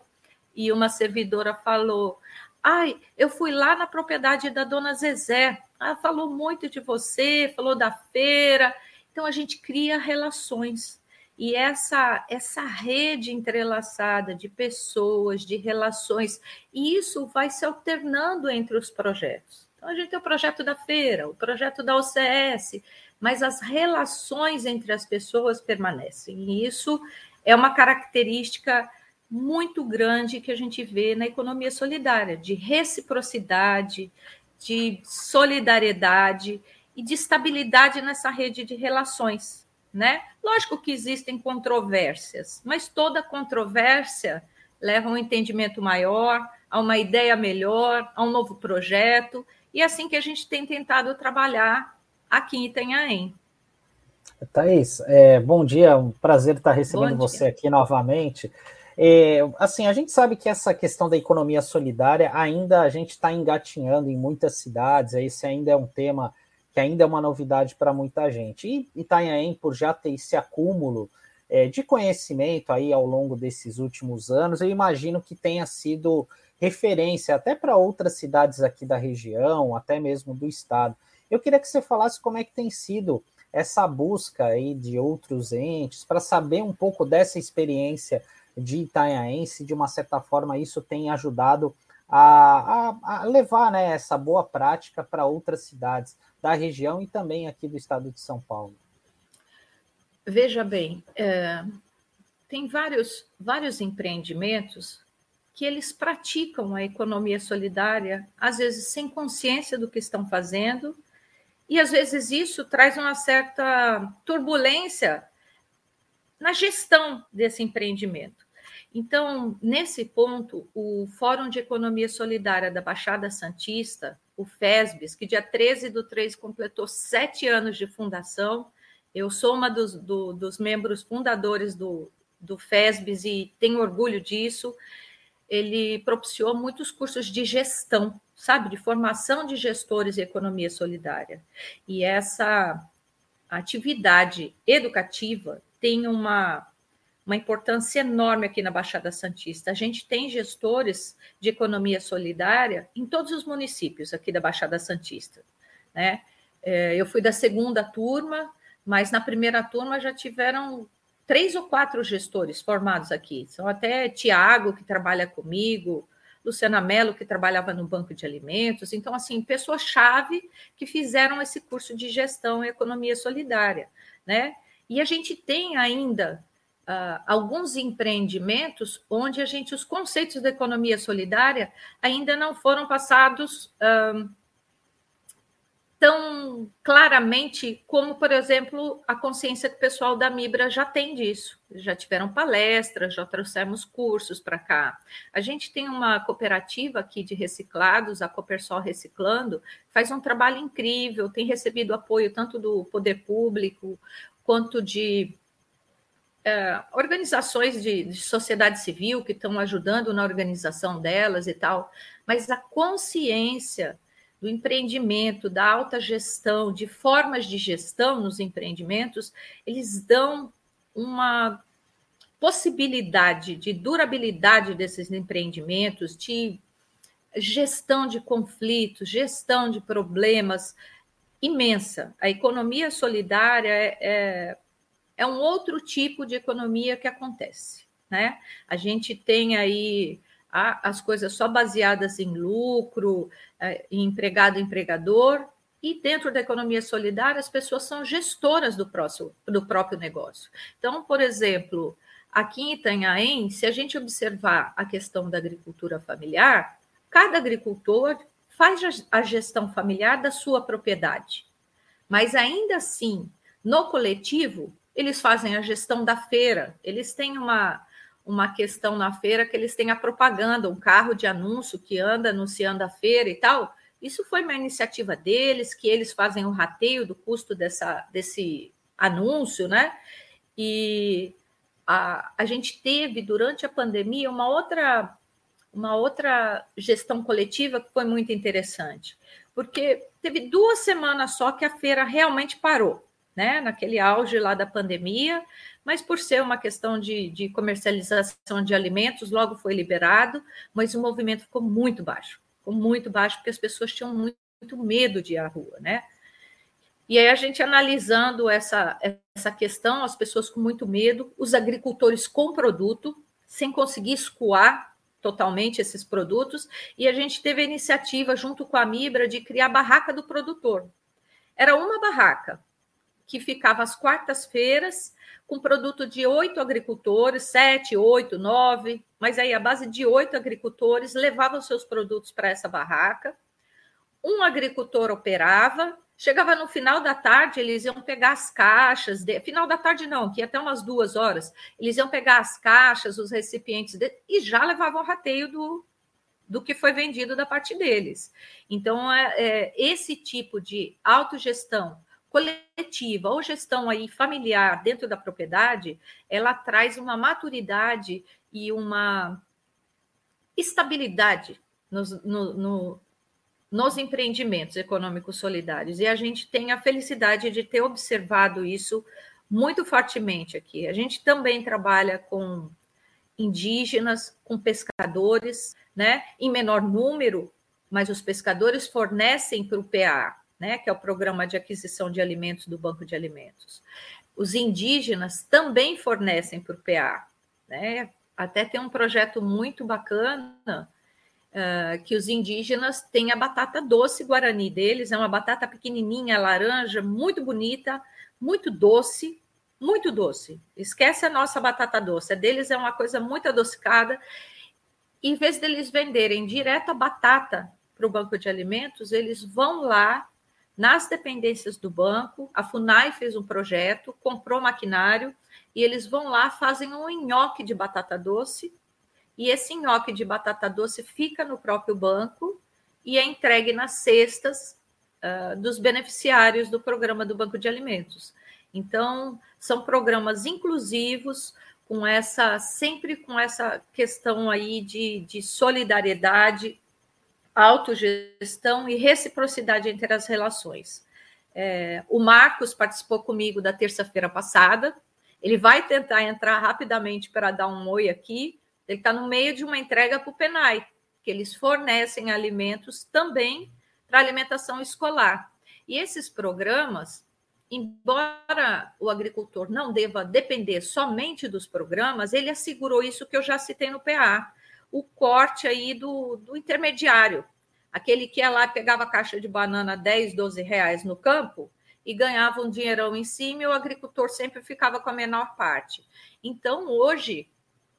e uma servidora falou: Ai, eu fui lá na propriedade da dona Zezé. Ela falou muito de você, falou da feira. Então a gente cria relações. E essa, essa rede entrelaçada de pessoas, de relações, e isso vai se alternando entre os projetos. Então, a gente tem o projeto da feira, o projeto da OCS, mas as relações entre as pessoas permanecem. E isso é uma característica muito grande que a gente vê na economia solidária, de reciprocidade, de solidariedade e de estabilidade nessa rede de relações né? Lógico que existem controvérsias, mas toda controvérsia leva a um entendimento maior, a uma ideia melhor, a um novo projeto, e assim que a gente tem tentado trabalhar aqui em Itanhaém. Thaís, é, bom dia, um prazer estar recebendo você aqui novamente. É, assim, a gente sabe que essa questão da economia solidária ainda a gente está engatinhando em muitas cidades, esse ainda é um tema que ainda é uma novidade para muita gente. E Itanhaém, por já ter esse acúmulo é, de conhecimento aí ao longo desses últimos anos, eu imagino que tenha sido referência até para outras cidades aqui da região, até mesmo do estado. Eu queria que você falasse como é que tem sido essa busca aí de outros entes para saber um pouco dessa experiência de Itanhaém, se de uma certa forma isso tem ajudado a, a, a levar né, essa boa prática para outras cidades da região e também aqui do estado de São Paulo? Veja bem, é, tem vários, vários empreendimentos que eles praticam a economia solidária, às vezes sem consciência do que estão fazendo, e às vezes isso traz uma certa turbulência na gestão desse empreendimento. Então, nesse ponto, o Fórum de Economia Solidária da Baixada Santista o FESBES, que dia 13 do 3 completou sete anos de fundação. Eu sou uma dos, do, dos membros fundadores do, do FESBS e tenho orgulho disso. Ele propiciou muitos cursos de gestão, sabe, de formação de gestores e economia solidária. E essa atividade educativa tem uma, uma importância enorme aqui na Baixada Santista. A gente tem gestores de economia solidária em todos os municípios aqui da Baixada Santista. Né? É, eu fui da segunda turma, mas na primeira turma já tiveram três ou quatro gestores formados aqui. São até Tiago, que trabalha comigo, Luciana Mello, que trabalhava no Banco de Alimentos. Então, assim, pessoas-chave que fizeram esse curso de gestão e economia solidária, né? E a gente tem ainda uh, alguns empreendimentos onde a gente, os conceitos da economia solidária ainda não foram passados uh, tão claramente como, por exemplo, a consciência que o pessoal da Mibra já tem disso. Já tiveram palestras, já trouxemos cursos para cá. A gente tem uma cooperativa aqui de reciclados, a Copersol Reciclando, faz um trabalho incrível, tem recebido apoio tanto do poder público quanto de é, organizações de, de sociedade civil que estão ajudando na organização delas e tal, mas a consciência do empreendimento, da alta gestão, de formas de gestão nos empreendimentos, eles dão uma possibilidade de durabilidade desses empreendimentos, de gestão de conflitos, gestão de problemas imensa. A economia solidária é, é, é um outro tipo de economia que acontece. Né? A gente tem aí as coisas só baseadas em lucro, é, em empregado empregador, e dentro da economia solidária, as pessoas são gestoras do, próximo, do próprio negócio. Então, por exemplo, aqui em Itanhaém, se a gente observar a questão da agricultura familiar, cada agricultor faz a gestão familiar da sua propriedade. Mas ainda assim, no coletivo, eles fazem a gestão da feira, eles têm uma, uma questão na feira que eles têm a propaganda, um carro de anúncio que anda anunciando a feira e tal. Isso foi uma iniciativa deles, que eles fazem o rateio do custo dessa, desse anúncio, né? E a, a gente teve, durante a pandemia, uma outra, uma outra gestão coletiva que foi muito interessante, porque teve duas semanas só que a feira realmente parou né, naquele auge lá da pandemia, mas por ser uma questão de, de comercialização de alimentos, logo foi liberado, mas o movimento ficou muito baixo, ficou muito baixo, porque as pessoas tinham muito, muito medo de ir à rua, né? E aí a gente analisando essa, essa questão, as pessoas com muito medo, os agricultores com produto, sem conseguir escoar totalmente esses produtos, e a gente teve a iniciativa, junto com a Mibra, de criar a barraca do produtor. Era uma barraca, que ficava às quartas-feiras, com produto de oito agricultores, sete, oito, nove, mas aí a base de oito agricultores levavam seus produtos para essa barraca. Um agricultor operava, chegava no final da tarde, eles iam pegar as caixas, de... final da tarde não, que até umas duas horas, eles iam pegar as caixas, os recipientes de... e já levavam o rateio do, do que foi vendido da parte deles. Então, é, é esse tipo de autogestão coletiva ou gestão aí familiar dentro da propriedade, ela traz uma maturidade e uma estabilidade nos, no, no, nos empreendimentos econômicos solidários. E a gente tem a felicidade de ter observado isso muito fortemente aqui. A gente também trabalha com indígenas, com pescadores, né, em menor número, mas os pescadores fornecem para o PA né, que é o Programa de Aquisição de Alimentos do Banco de Alimentos. Os indígenas também fornecem para o PA. Né? Até tem um projeto muito bacana uh, que os indígenas têm a batata doce guarani deles, é uma batata pequenininha, laranja, muito bonita, muito doce, muito doce. Esquece a nossa batata doce, a deles é uma coisa muito adocicada. Em vez deles venderem direto a batata para o banco de alimentos, eles vão lá nas dependências do banco. A FUNAI fez um projeto, comprou maquinário e eles vão lá, fazem um nhoque de batata doce. E esse nhoque de batata doce fica no próprio banco e é entregue nas cestas uh, dos beneficiários do programa do Banco de Alimentos. Então, são programas inclusivos, com essa, sempre com essa questão aí de, de solidariedade, autogestão e reciprocidade entre as relações. É, o Marcos participou comigo da terça-feira passada. Ele vai tentar entrar rapidamente para dar um oi aqui. Ele está no meio de uma entrega para o Penai, que eles fornecem alimentos também para alimentação escolar. E esses programas, embora o agricultor não deva depender somente dos programas, ele assegurou isso que eu já citei no PA, o corte aí do, do intermediário, aquele que ia lá pegava a caixa de banana 10, 12 reais no campo e ganhava um dinheirão em cima e o agricultor sempre ficava com a menor parte. Então, hoje,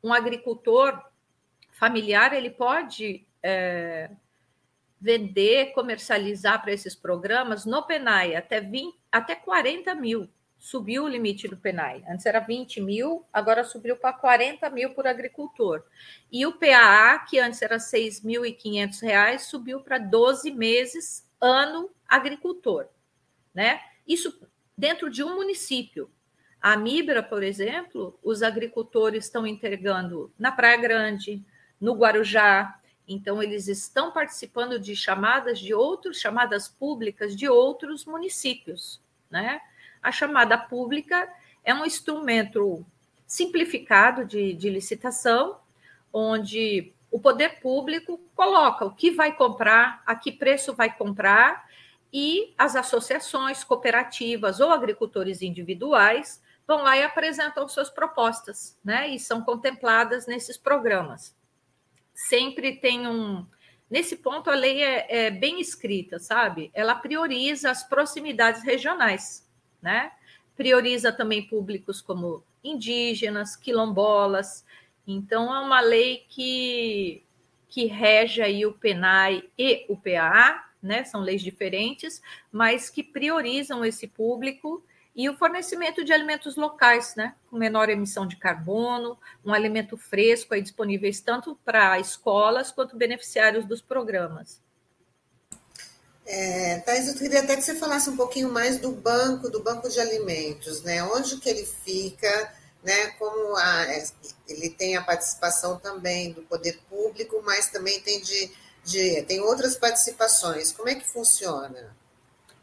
um agricultor familiar, ele pode é, vender, comercializar para esses programas no PENAI até, 20, até 40 mil. Subiu o limite do PENAI. Antes era 20 mil, agora subiu para 40 mil por agricultor. E o PAA, que antes era R$ 6.500, subiu para 12 meses ano agricultor. Né? Isso dentro de um município. A Mibra, por exemplo, os agricultores estão entregando na Praia Grande, no Guarujá, então, eles estão participando de chamadas de outros, chamadas públicas de outros municípios. Né? A chamada pública é um instrumento simplificado de, de licitação, onde o poder público coloca o que vai comprar, a que preço vai comprar, e as associações, cooperativas ou agricultores individuais vão lá e apresentam suas propostas, né? E são contempladas nesses programas sempre tem um. Nesse ponto, a lei é, é bem escrita, sabe? Ela prioriza as proximidades regionais, né? Prioriza também públicos como indígenas, quilombolas. Então, é uma lei que, que rege aí o PENAI e o PAA, né? São leis diferentes, mas que priorizam esse público e o fornecimento de alimentos locais, né, com menor emissão de carbono, um alimento fresco aí disponíveis tanto para escolas quanto beneficiários dos programas. É, Thais, eu queria até que você falasse um pouquinho mais do banco, do banco de alimentos, né? Onde que ele fica, né? Como a, é, ele tem a participação também do poder público, mas também tem de, de tem outras participações. Como é que funciona?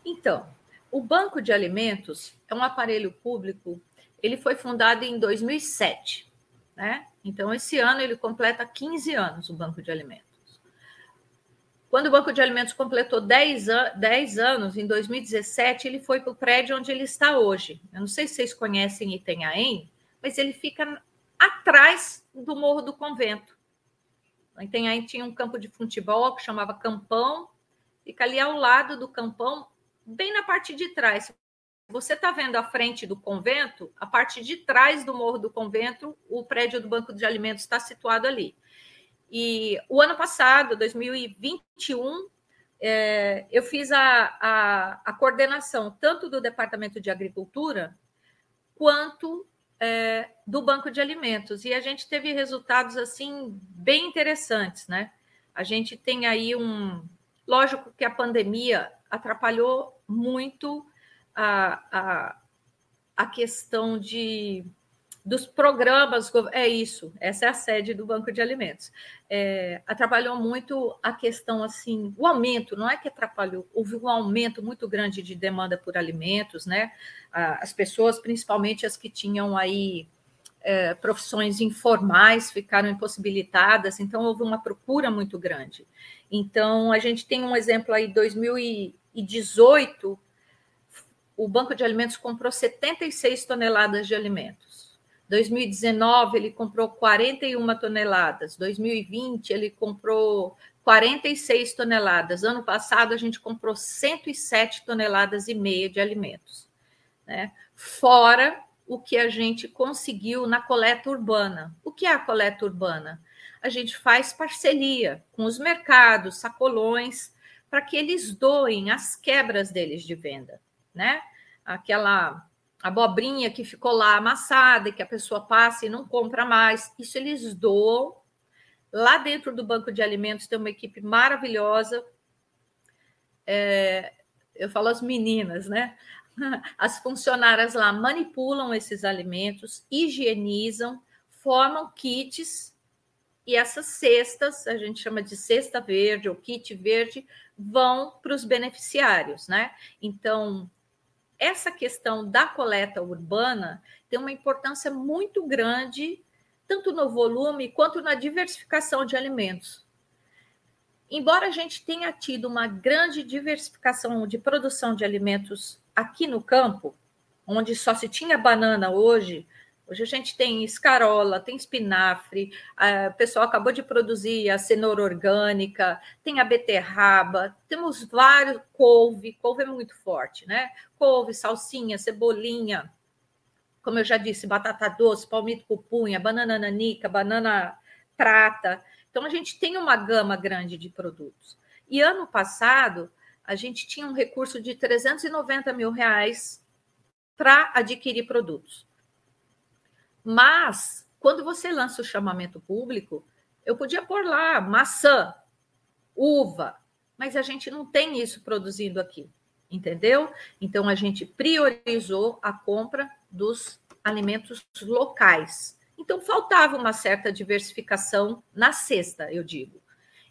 Então, o Banco de Alimentos é um aparelho público, ele foi fundado em 2007, né? Então, esse ano ele completa 15 anos, o Banco de Alimentos. Quando o Banco de Alimentos completou 10, an 10 anos, em 2017, ele foi para o prédio onde ele está hoje. Eu não sei se vocês conhecem Itanhaém, mas ele fica atrás do Morro do Convento. Itanhaém tinha um campo de futebol que chamava Campão, fica ali ao lado do Campão, bem na parte de trás. Você está vendo a frente do convento, a parte de trás do morro do convento, o prédio do Banco de Alimentos está situado ali. E o ano passado, 2021, é, eu fiz a, a, a, coordenação tanto do Departamento de Agricultura quanto é, do Banco de Alimentos. E a gente teve resultados assim bem interessantes, né? A gente tem aí um. Lógico que a pandemia atrapalhou muito a, a, a questão de dos programas, é isso, essa é a sede do Banco de Alimentos. É, atrapalhou muito a questão assim, o aumento, não é que atrapalhou, houve um aumento muito grande de demanda por alimentos, né? As pessoas, principalmente as que tinham aí é, profissões informais, ficaram impossibilitadas, então houve uma procura muito grande. Então, a gente tem um exemplo aí, 2018, o Banco de Alimentos comprou 76 toneladas de alimentos. 2019 ele comprou 41 toneladas. 2020 ele comprou 46 toneladas. Ano passado a gente comprou 107 toneladas e meia de alimentos, né? Fora o que a gente conseguiu na coleta urbana. O que é a coleta urbana? A gente faz parceria com os mercados, sacolões, para que eles doem as quebras deles de venda né? Aquela abobrinha que ficou lá amassada e que a pessoa passa e não compra mais. Isso eles doam. Lá dentro do banco de alimentos tem uma equipe maravilhosa. É, eu falo as meninas, né? as funcionárias lá manipulam esses alimentos, higienizam, formam kits e essas cestas, a gente chama de cesta verde ou kit verde, vão para os beneficiários, né? Então, essa questão da coleta urbana tem uma importância muito grande, tanto no volume quanto na diversificação de alimentos. Embora a gente tenha tido uma grande diversificação de produção de alimentos aqui no campo, onde só se tinha banana hoje, Hoje a gente tem escarola, tem espinafre, o pessoal acabou de produzir a cenoura orgânica, tem a beterraba, temos vários, couve, couve é muito forte, né? Couve, salsinha, cebolinha, como eu já disse, batata doce, palmito pupunha, banana nanica, banana prata. Então a gente tem uma gama grande de produtos. E ano passado a gente tinha um recurso de 390 mil reais para adquirir produtos. Mas, quando você lança o chamamento público, eu podia pôr lá maçã, uva, mas a gente não tem isso produzindo aqui, entendeu? Então, a gente priorizou a compra dos alimentos locais. Então, faltava uma certa diversificação na cesta, eu digo.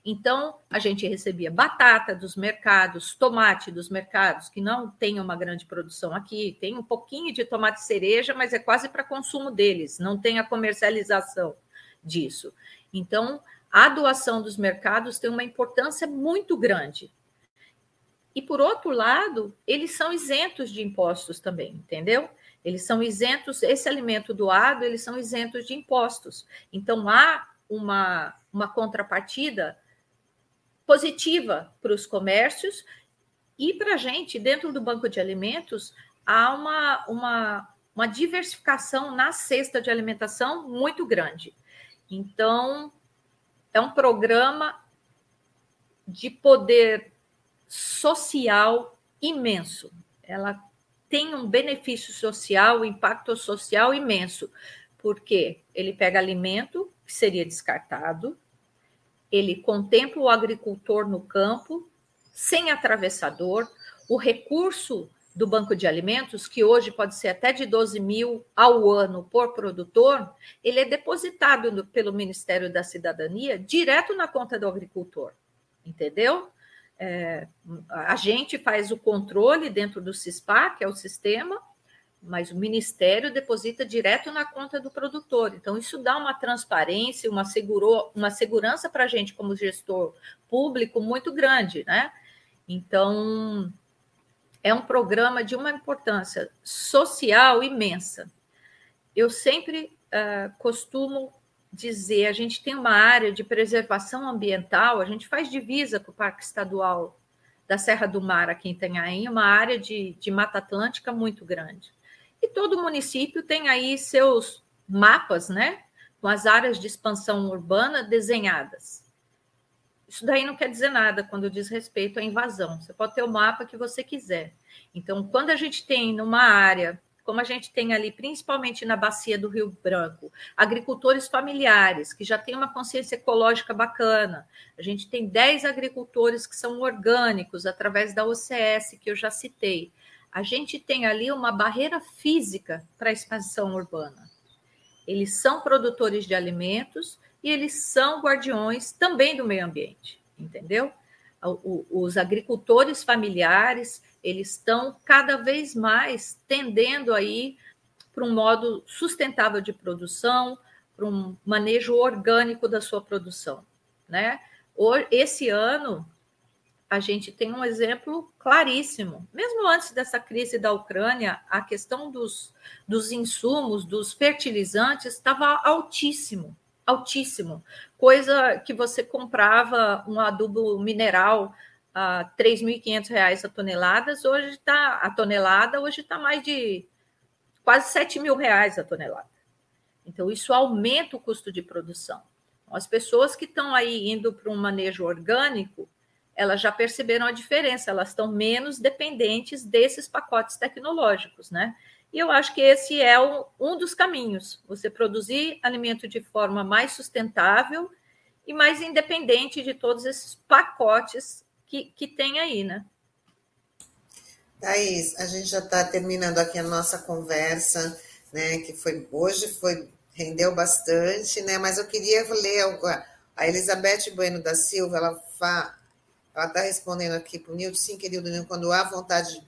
Então, a gente recebia batata dos mercados, tomate dos mercados, que não tem uma grande produção aqui, tem um pouquinho de tomate cereja, mas é quase para consumo deles, não tem a comercialização disso. Então, a doação dos mercados tem uma importância muito grande. E, por outro lado, eles são isentos de impostos também, entendeu? Eles são isentos, esse alimento doado, eles são isentos de impostos. Então, há uma, uma contrapartida positiva para os comércios e para a gente, dentro do banco de alimentos, há uma, uma, uma diversificação na cesta de alimentação muito grande. Então, é um programa de poder social imenso. Ela tem um benefício social, um impacto social imenso, porque ele pega alimento que seria descartado, ele contempla o agricultor no campo, sem atravessador, o recurso do banco de alimentos, que hoje pode ser até de 12 mil ao ano por produtor, ele é depositado pelo Ministério da Cidadania direto na conta do agricultor, entendeu? É, a gente faz o controle dentro do CISPA, que é o sistema, mas o Ministério deposita direto na conta do produtor. Então, isso dá uma transparência, uma, segurou, uma segurança para a gente, como gestor público, muito grande, né? Então, é um programa de uma importância social imensa. Eu sempre uh, costumo dizer, a gente tem uma área de preservação ambiental, a gente faz divisa com o Parque Estadual da Serra do Mar, aqui em Itanhaém, uma área de, de Mata Atlântica muito grande. E todo município tem aí seus mapas, né? Com as áreas de expansão urbana desenhadas. Isso daí não quer dizer nada quando diz respeito à invasão. Você pode ter o mapa que você quiser. Então, quando a gente tem numa área, como a gente tem ali, principalmente na bacia do Rio Branco, agricultores familiares que já têm uma consciência ecológica bacana. A gente tem 10 agricultores que são orgânicos através da OCS, que eu já citei a gente tem ali uma barreira física para a expansão urbana. Eles são produtores de alimentos e eles são guardiões também do meio ambiente, entendeu? Os agricultores familiares, eles estão cada vez mais tendendo aí para um modo sustentável de produção, para um manejo orgânico da sua produção, né? Esse ano a gente tem um exemplo claríssimo. Mesmo antes dessa crise da Ucrânia, a questão dos, dos insumos, dos fertilizantes, estava altíssimo, altíssimo. Coisa que você comprava um adubo mineral a R$ 3.500 a toneladas, hoje está a tonelada, hoje está mais de quase 7 mil reais a tonelada. Então, isso aumenta o custo de produção. As pessoas que estão aí indo para um manejo orgânico, elas já perceberam a diferença, elas estão menos dependentes desses pacotes tecnológicos, né? E eu acho que esse é um, um dos caminhos, você produzir alimento de forma mais sustentável e mais independente de todos esses pacotes que, que tem aí, né? Thaís, a gente já está terminando aqui a nossa conversa, né? Que foi hoje foi rendeu bastante, né? Mas eu queria ler a Elizabeth Bueno da Silva, ela fa, ela está respondendo aqui para o Nilton, sim, querido Nilton, quando há vontade.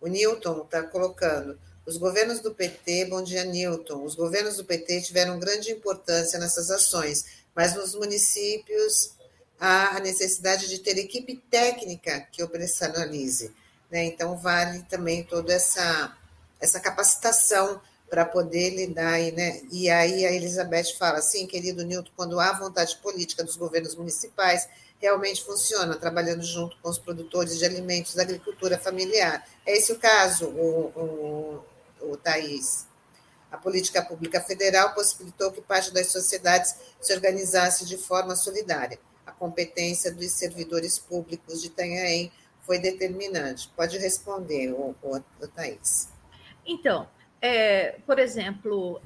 O Newton está colocando. Os governos do PT, bom dia, Newton. Os governos do PT tiveram grande importância nessas ações, mas nos municípios há a necessidade de ter equipe técnica que operacionalize. Né? Então, vale também toda essa, essa capacitação para poder lidar. Aí, né? E aí a Elizabeth fala assim, querido Nilton, quando há vontade política dos governos municipais, realmente funciona, trabalhando junto com os produtores de alimentos da agricultura familiar. É esse o caso, o, o, o Thaís. A política pública federal possibilitou que parte das sociedades se organizasse de forma solidária. A competência dos servidores públicos de Itanhaém foi determinante. Pode responder, o, o, o Thaís. Então, é, por exemplo,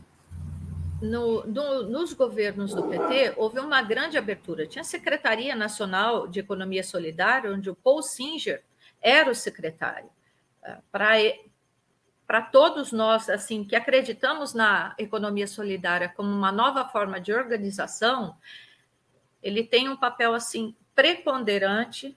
no, no, nos governos do PT, houve uma grande abertura. Tinha a Secretaria Nacional de Economia Solidária, onde o Paul Singer era o secretário. É, Para todos nós, assim, que acreditamos na economia solidária como uma nova forma de organização, ele tem um papel, assim, preponderante,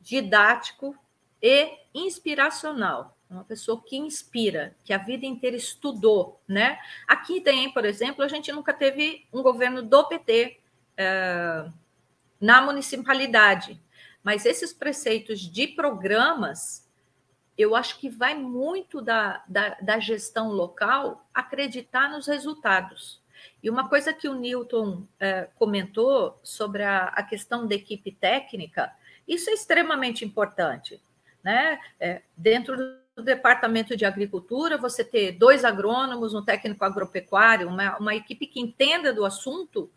didático e inspiracional uma pessoa que inspira, que a vida inteira estudou, né? Aqui tem, por exemplo, a gente nunca teve um governo do PT é, na municipalidade, mas esses preceitos de programas, eu acho que vai muito da, da, da gestão local acreditar nos resultados. E uma coisa que o Newton é, comentou sobre a, a questão da equipe técnica, isso é extremamente importante. Né? É, dentro do departamento de agricultura, você ter dois agrônomos, um técnico agropecuário, uma, uma equipe que entenda do assunto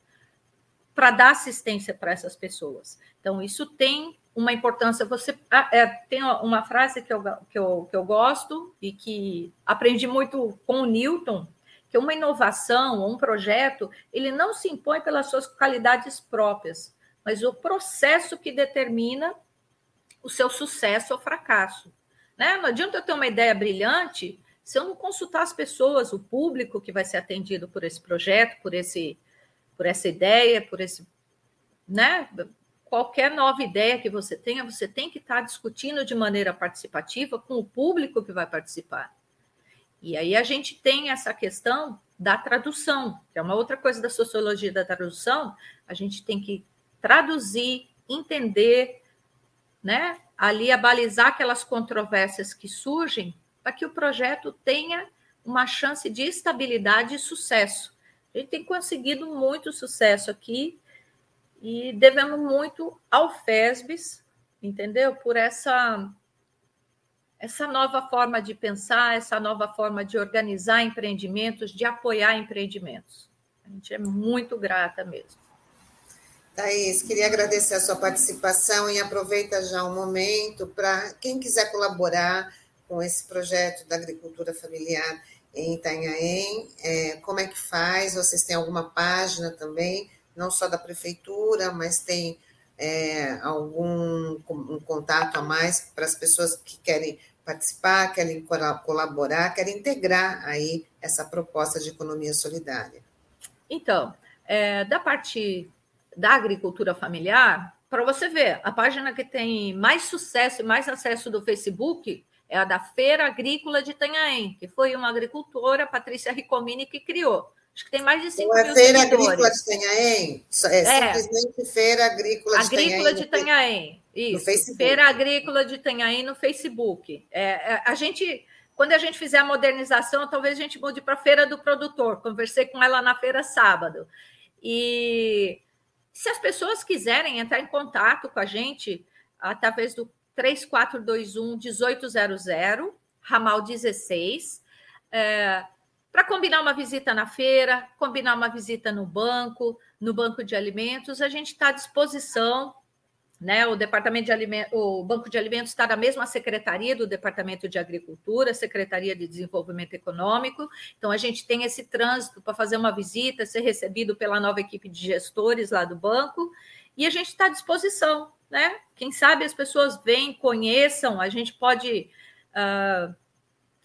para dar assistência para essas pessoas. Então, isso tem uma importância. Você ah, é, tem uma frase que eu, que, eu, que eu gosto e que aprendi muito com o Newton, que uma inovação um projeto, ele não se impõe pelas suas qualidades próprias, mas o processo que determina o seu sucesso ou fracasso. Né? Não adianta eu ter uma ideia brilhante se eu não consultar as pessoas, o público que vai ser atendido por esse projeto, por esse, por essa ideia, por esse, né? Qualquer nova ideia que você tenha, você tem que estar discutindo de maneira participativa com o público que vai participar. E aí a gente tem essa questão da tradução, que é uma outra coisa da sociologia da tradução. A gente tem que traduzir, entender, né? ali a balizar aquelas controvérsias que surgem para que o projeto tenha uma chance de estabilidade e sucesso. A gente tem conseguido muito sucesso aqui e devemos muito ao FESBES, entendeu? Por essa essa nova forma de pensar, essa nova forma de organizar empreendimentos, de apoiar empreendimentos. A gente é muito grata mesmo. Thaís, queria agradecer a sua participação e aproveita já um momento para quem quiser colaborar com esse projeto da agricultura familiar em Itanhaém, é, como é que faz? Vocês têm alguma página também, não só da prefeitura, mas tem é, algum um contato a mais para as pessoas que querem participar, querem colaborar, querem integrar aí essa proposta de economia solidária? Então, é, da parte da agricultura familiar, para você ver, a página que tem mais sucesso e mais acesso do Facebook é a da Feira Agrícola de Itanhaém, que foi uma agricultora, Patrícia Ricomini, que criou. Acho que tem mais de 5 mil Feira Agrícola de Itanhaém? É, é, simplesmente Feira Agrícola de Itanhaém. Agrícola de Itanhaém, isso. Feira Agrícola de Itanhaém no Facebook. É, é, a gente... Quando a gente fizer a modernização, talvez a gente mude para a Feira do Produtor. Conversei com ela na feira sábado. E se as pessoas quiserem entrar em contato com a gente, através do 3421 1800, ramal 16, é, para combinar uma visita na feira, combinar uma visita no banco, no banco de alimentos, a gente está à disposição né? O departamento de alimentos, o Banco de Alimentos está na mesma secretaria do Departamento de Agricultura, Secretaria de Desenvolvimento Econômico. Então a gente tem esse trânsito para fazer uma visita, ser recebido pela nova equipe de gestores lá do banco, e a gente está à disposição. né? Quem sabe as pessoas vêm, conheçam, a gente pode uh,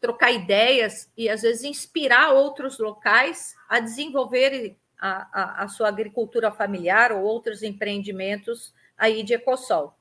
trocar ideias e às vezes inspirar outros locais a desenvolver a, a, a sua agricultura familiar ou outros empreendimentos aí de Ecosol.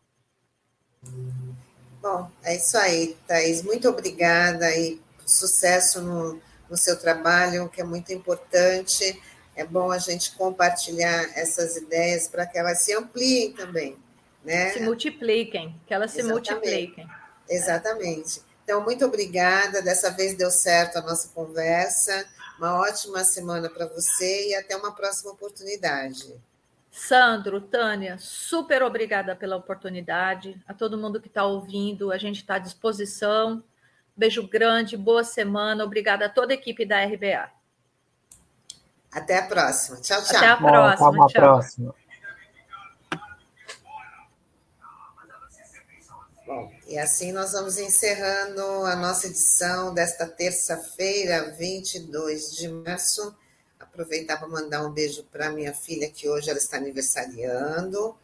Bom, é isso aí, Thaís. Muito obrigada e sucesso no, no seu trabalho, que é muito importante. É bom a gente compartilhar essas ideias para que elas se ampliem também. Né? Se multipliquem, que elas Exatamente. se multipliquem. Exatamente. Então, muito obrigada. Dessa vez deu certo a nossa conversa. Uma ótima semana para você e até uma próxima oportunidade. Sandro, Tânia, super obrigada pela oportunidade. A todo mundo que está ouvindo, a gente está à disposição. Beijo grande, boa semana. Obrigada a toda a equipe da RBA. Até a próxima. Tchau, tchau. Até a próxima. Bom, até a próxima. Bom, e assim nós vamos encerrando a nossa edição desta terça-feira, 22 de março. Aproveitar para mandar um beijo para minha filha, que hoje ela está aniversariando.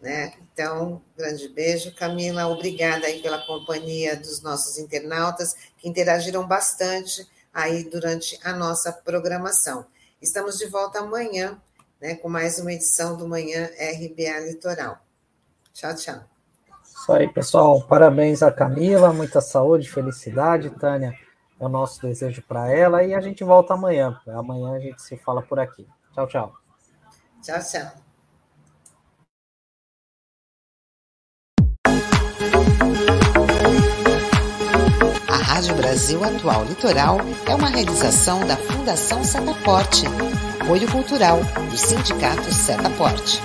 Né? Então, grande beijo, Camila. Obrigada aí pela companhia dos nossos internautas que interagiram bastante aí durante a nossa programação. Estamos de volta amanhã, né, com mais uma edição do Manhã RBA Litoral. Tchau, tchau. Isso aí, pessoal. Parabéns a Camila, muita saúde, felicidade, Tânia. É o nosso desejo para ela e a gente volta amanhã. Amanhã a gente se fala por aqui. Tchau, tchau. Tchau, tchau. A Rádio Brasil Atual Litoral é uma realização da Fundação Setaporte, apoio cultural do Sindicato Setaporte.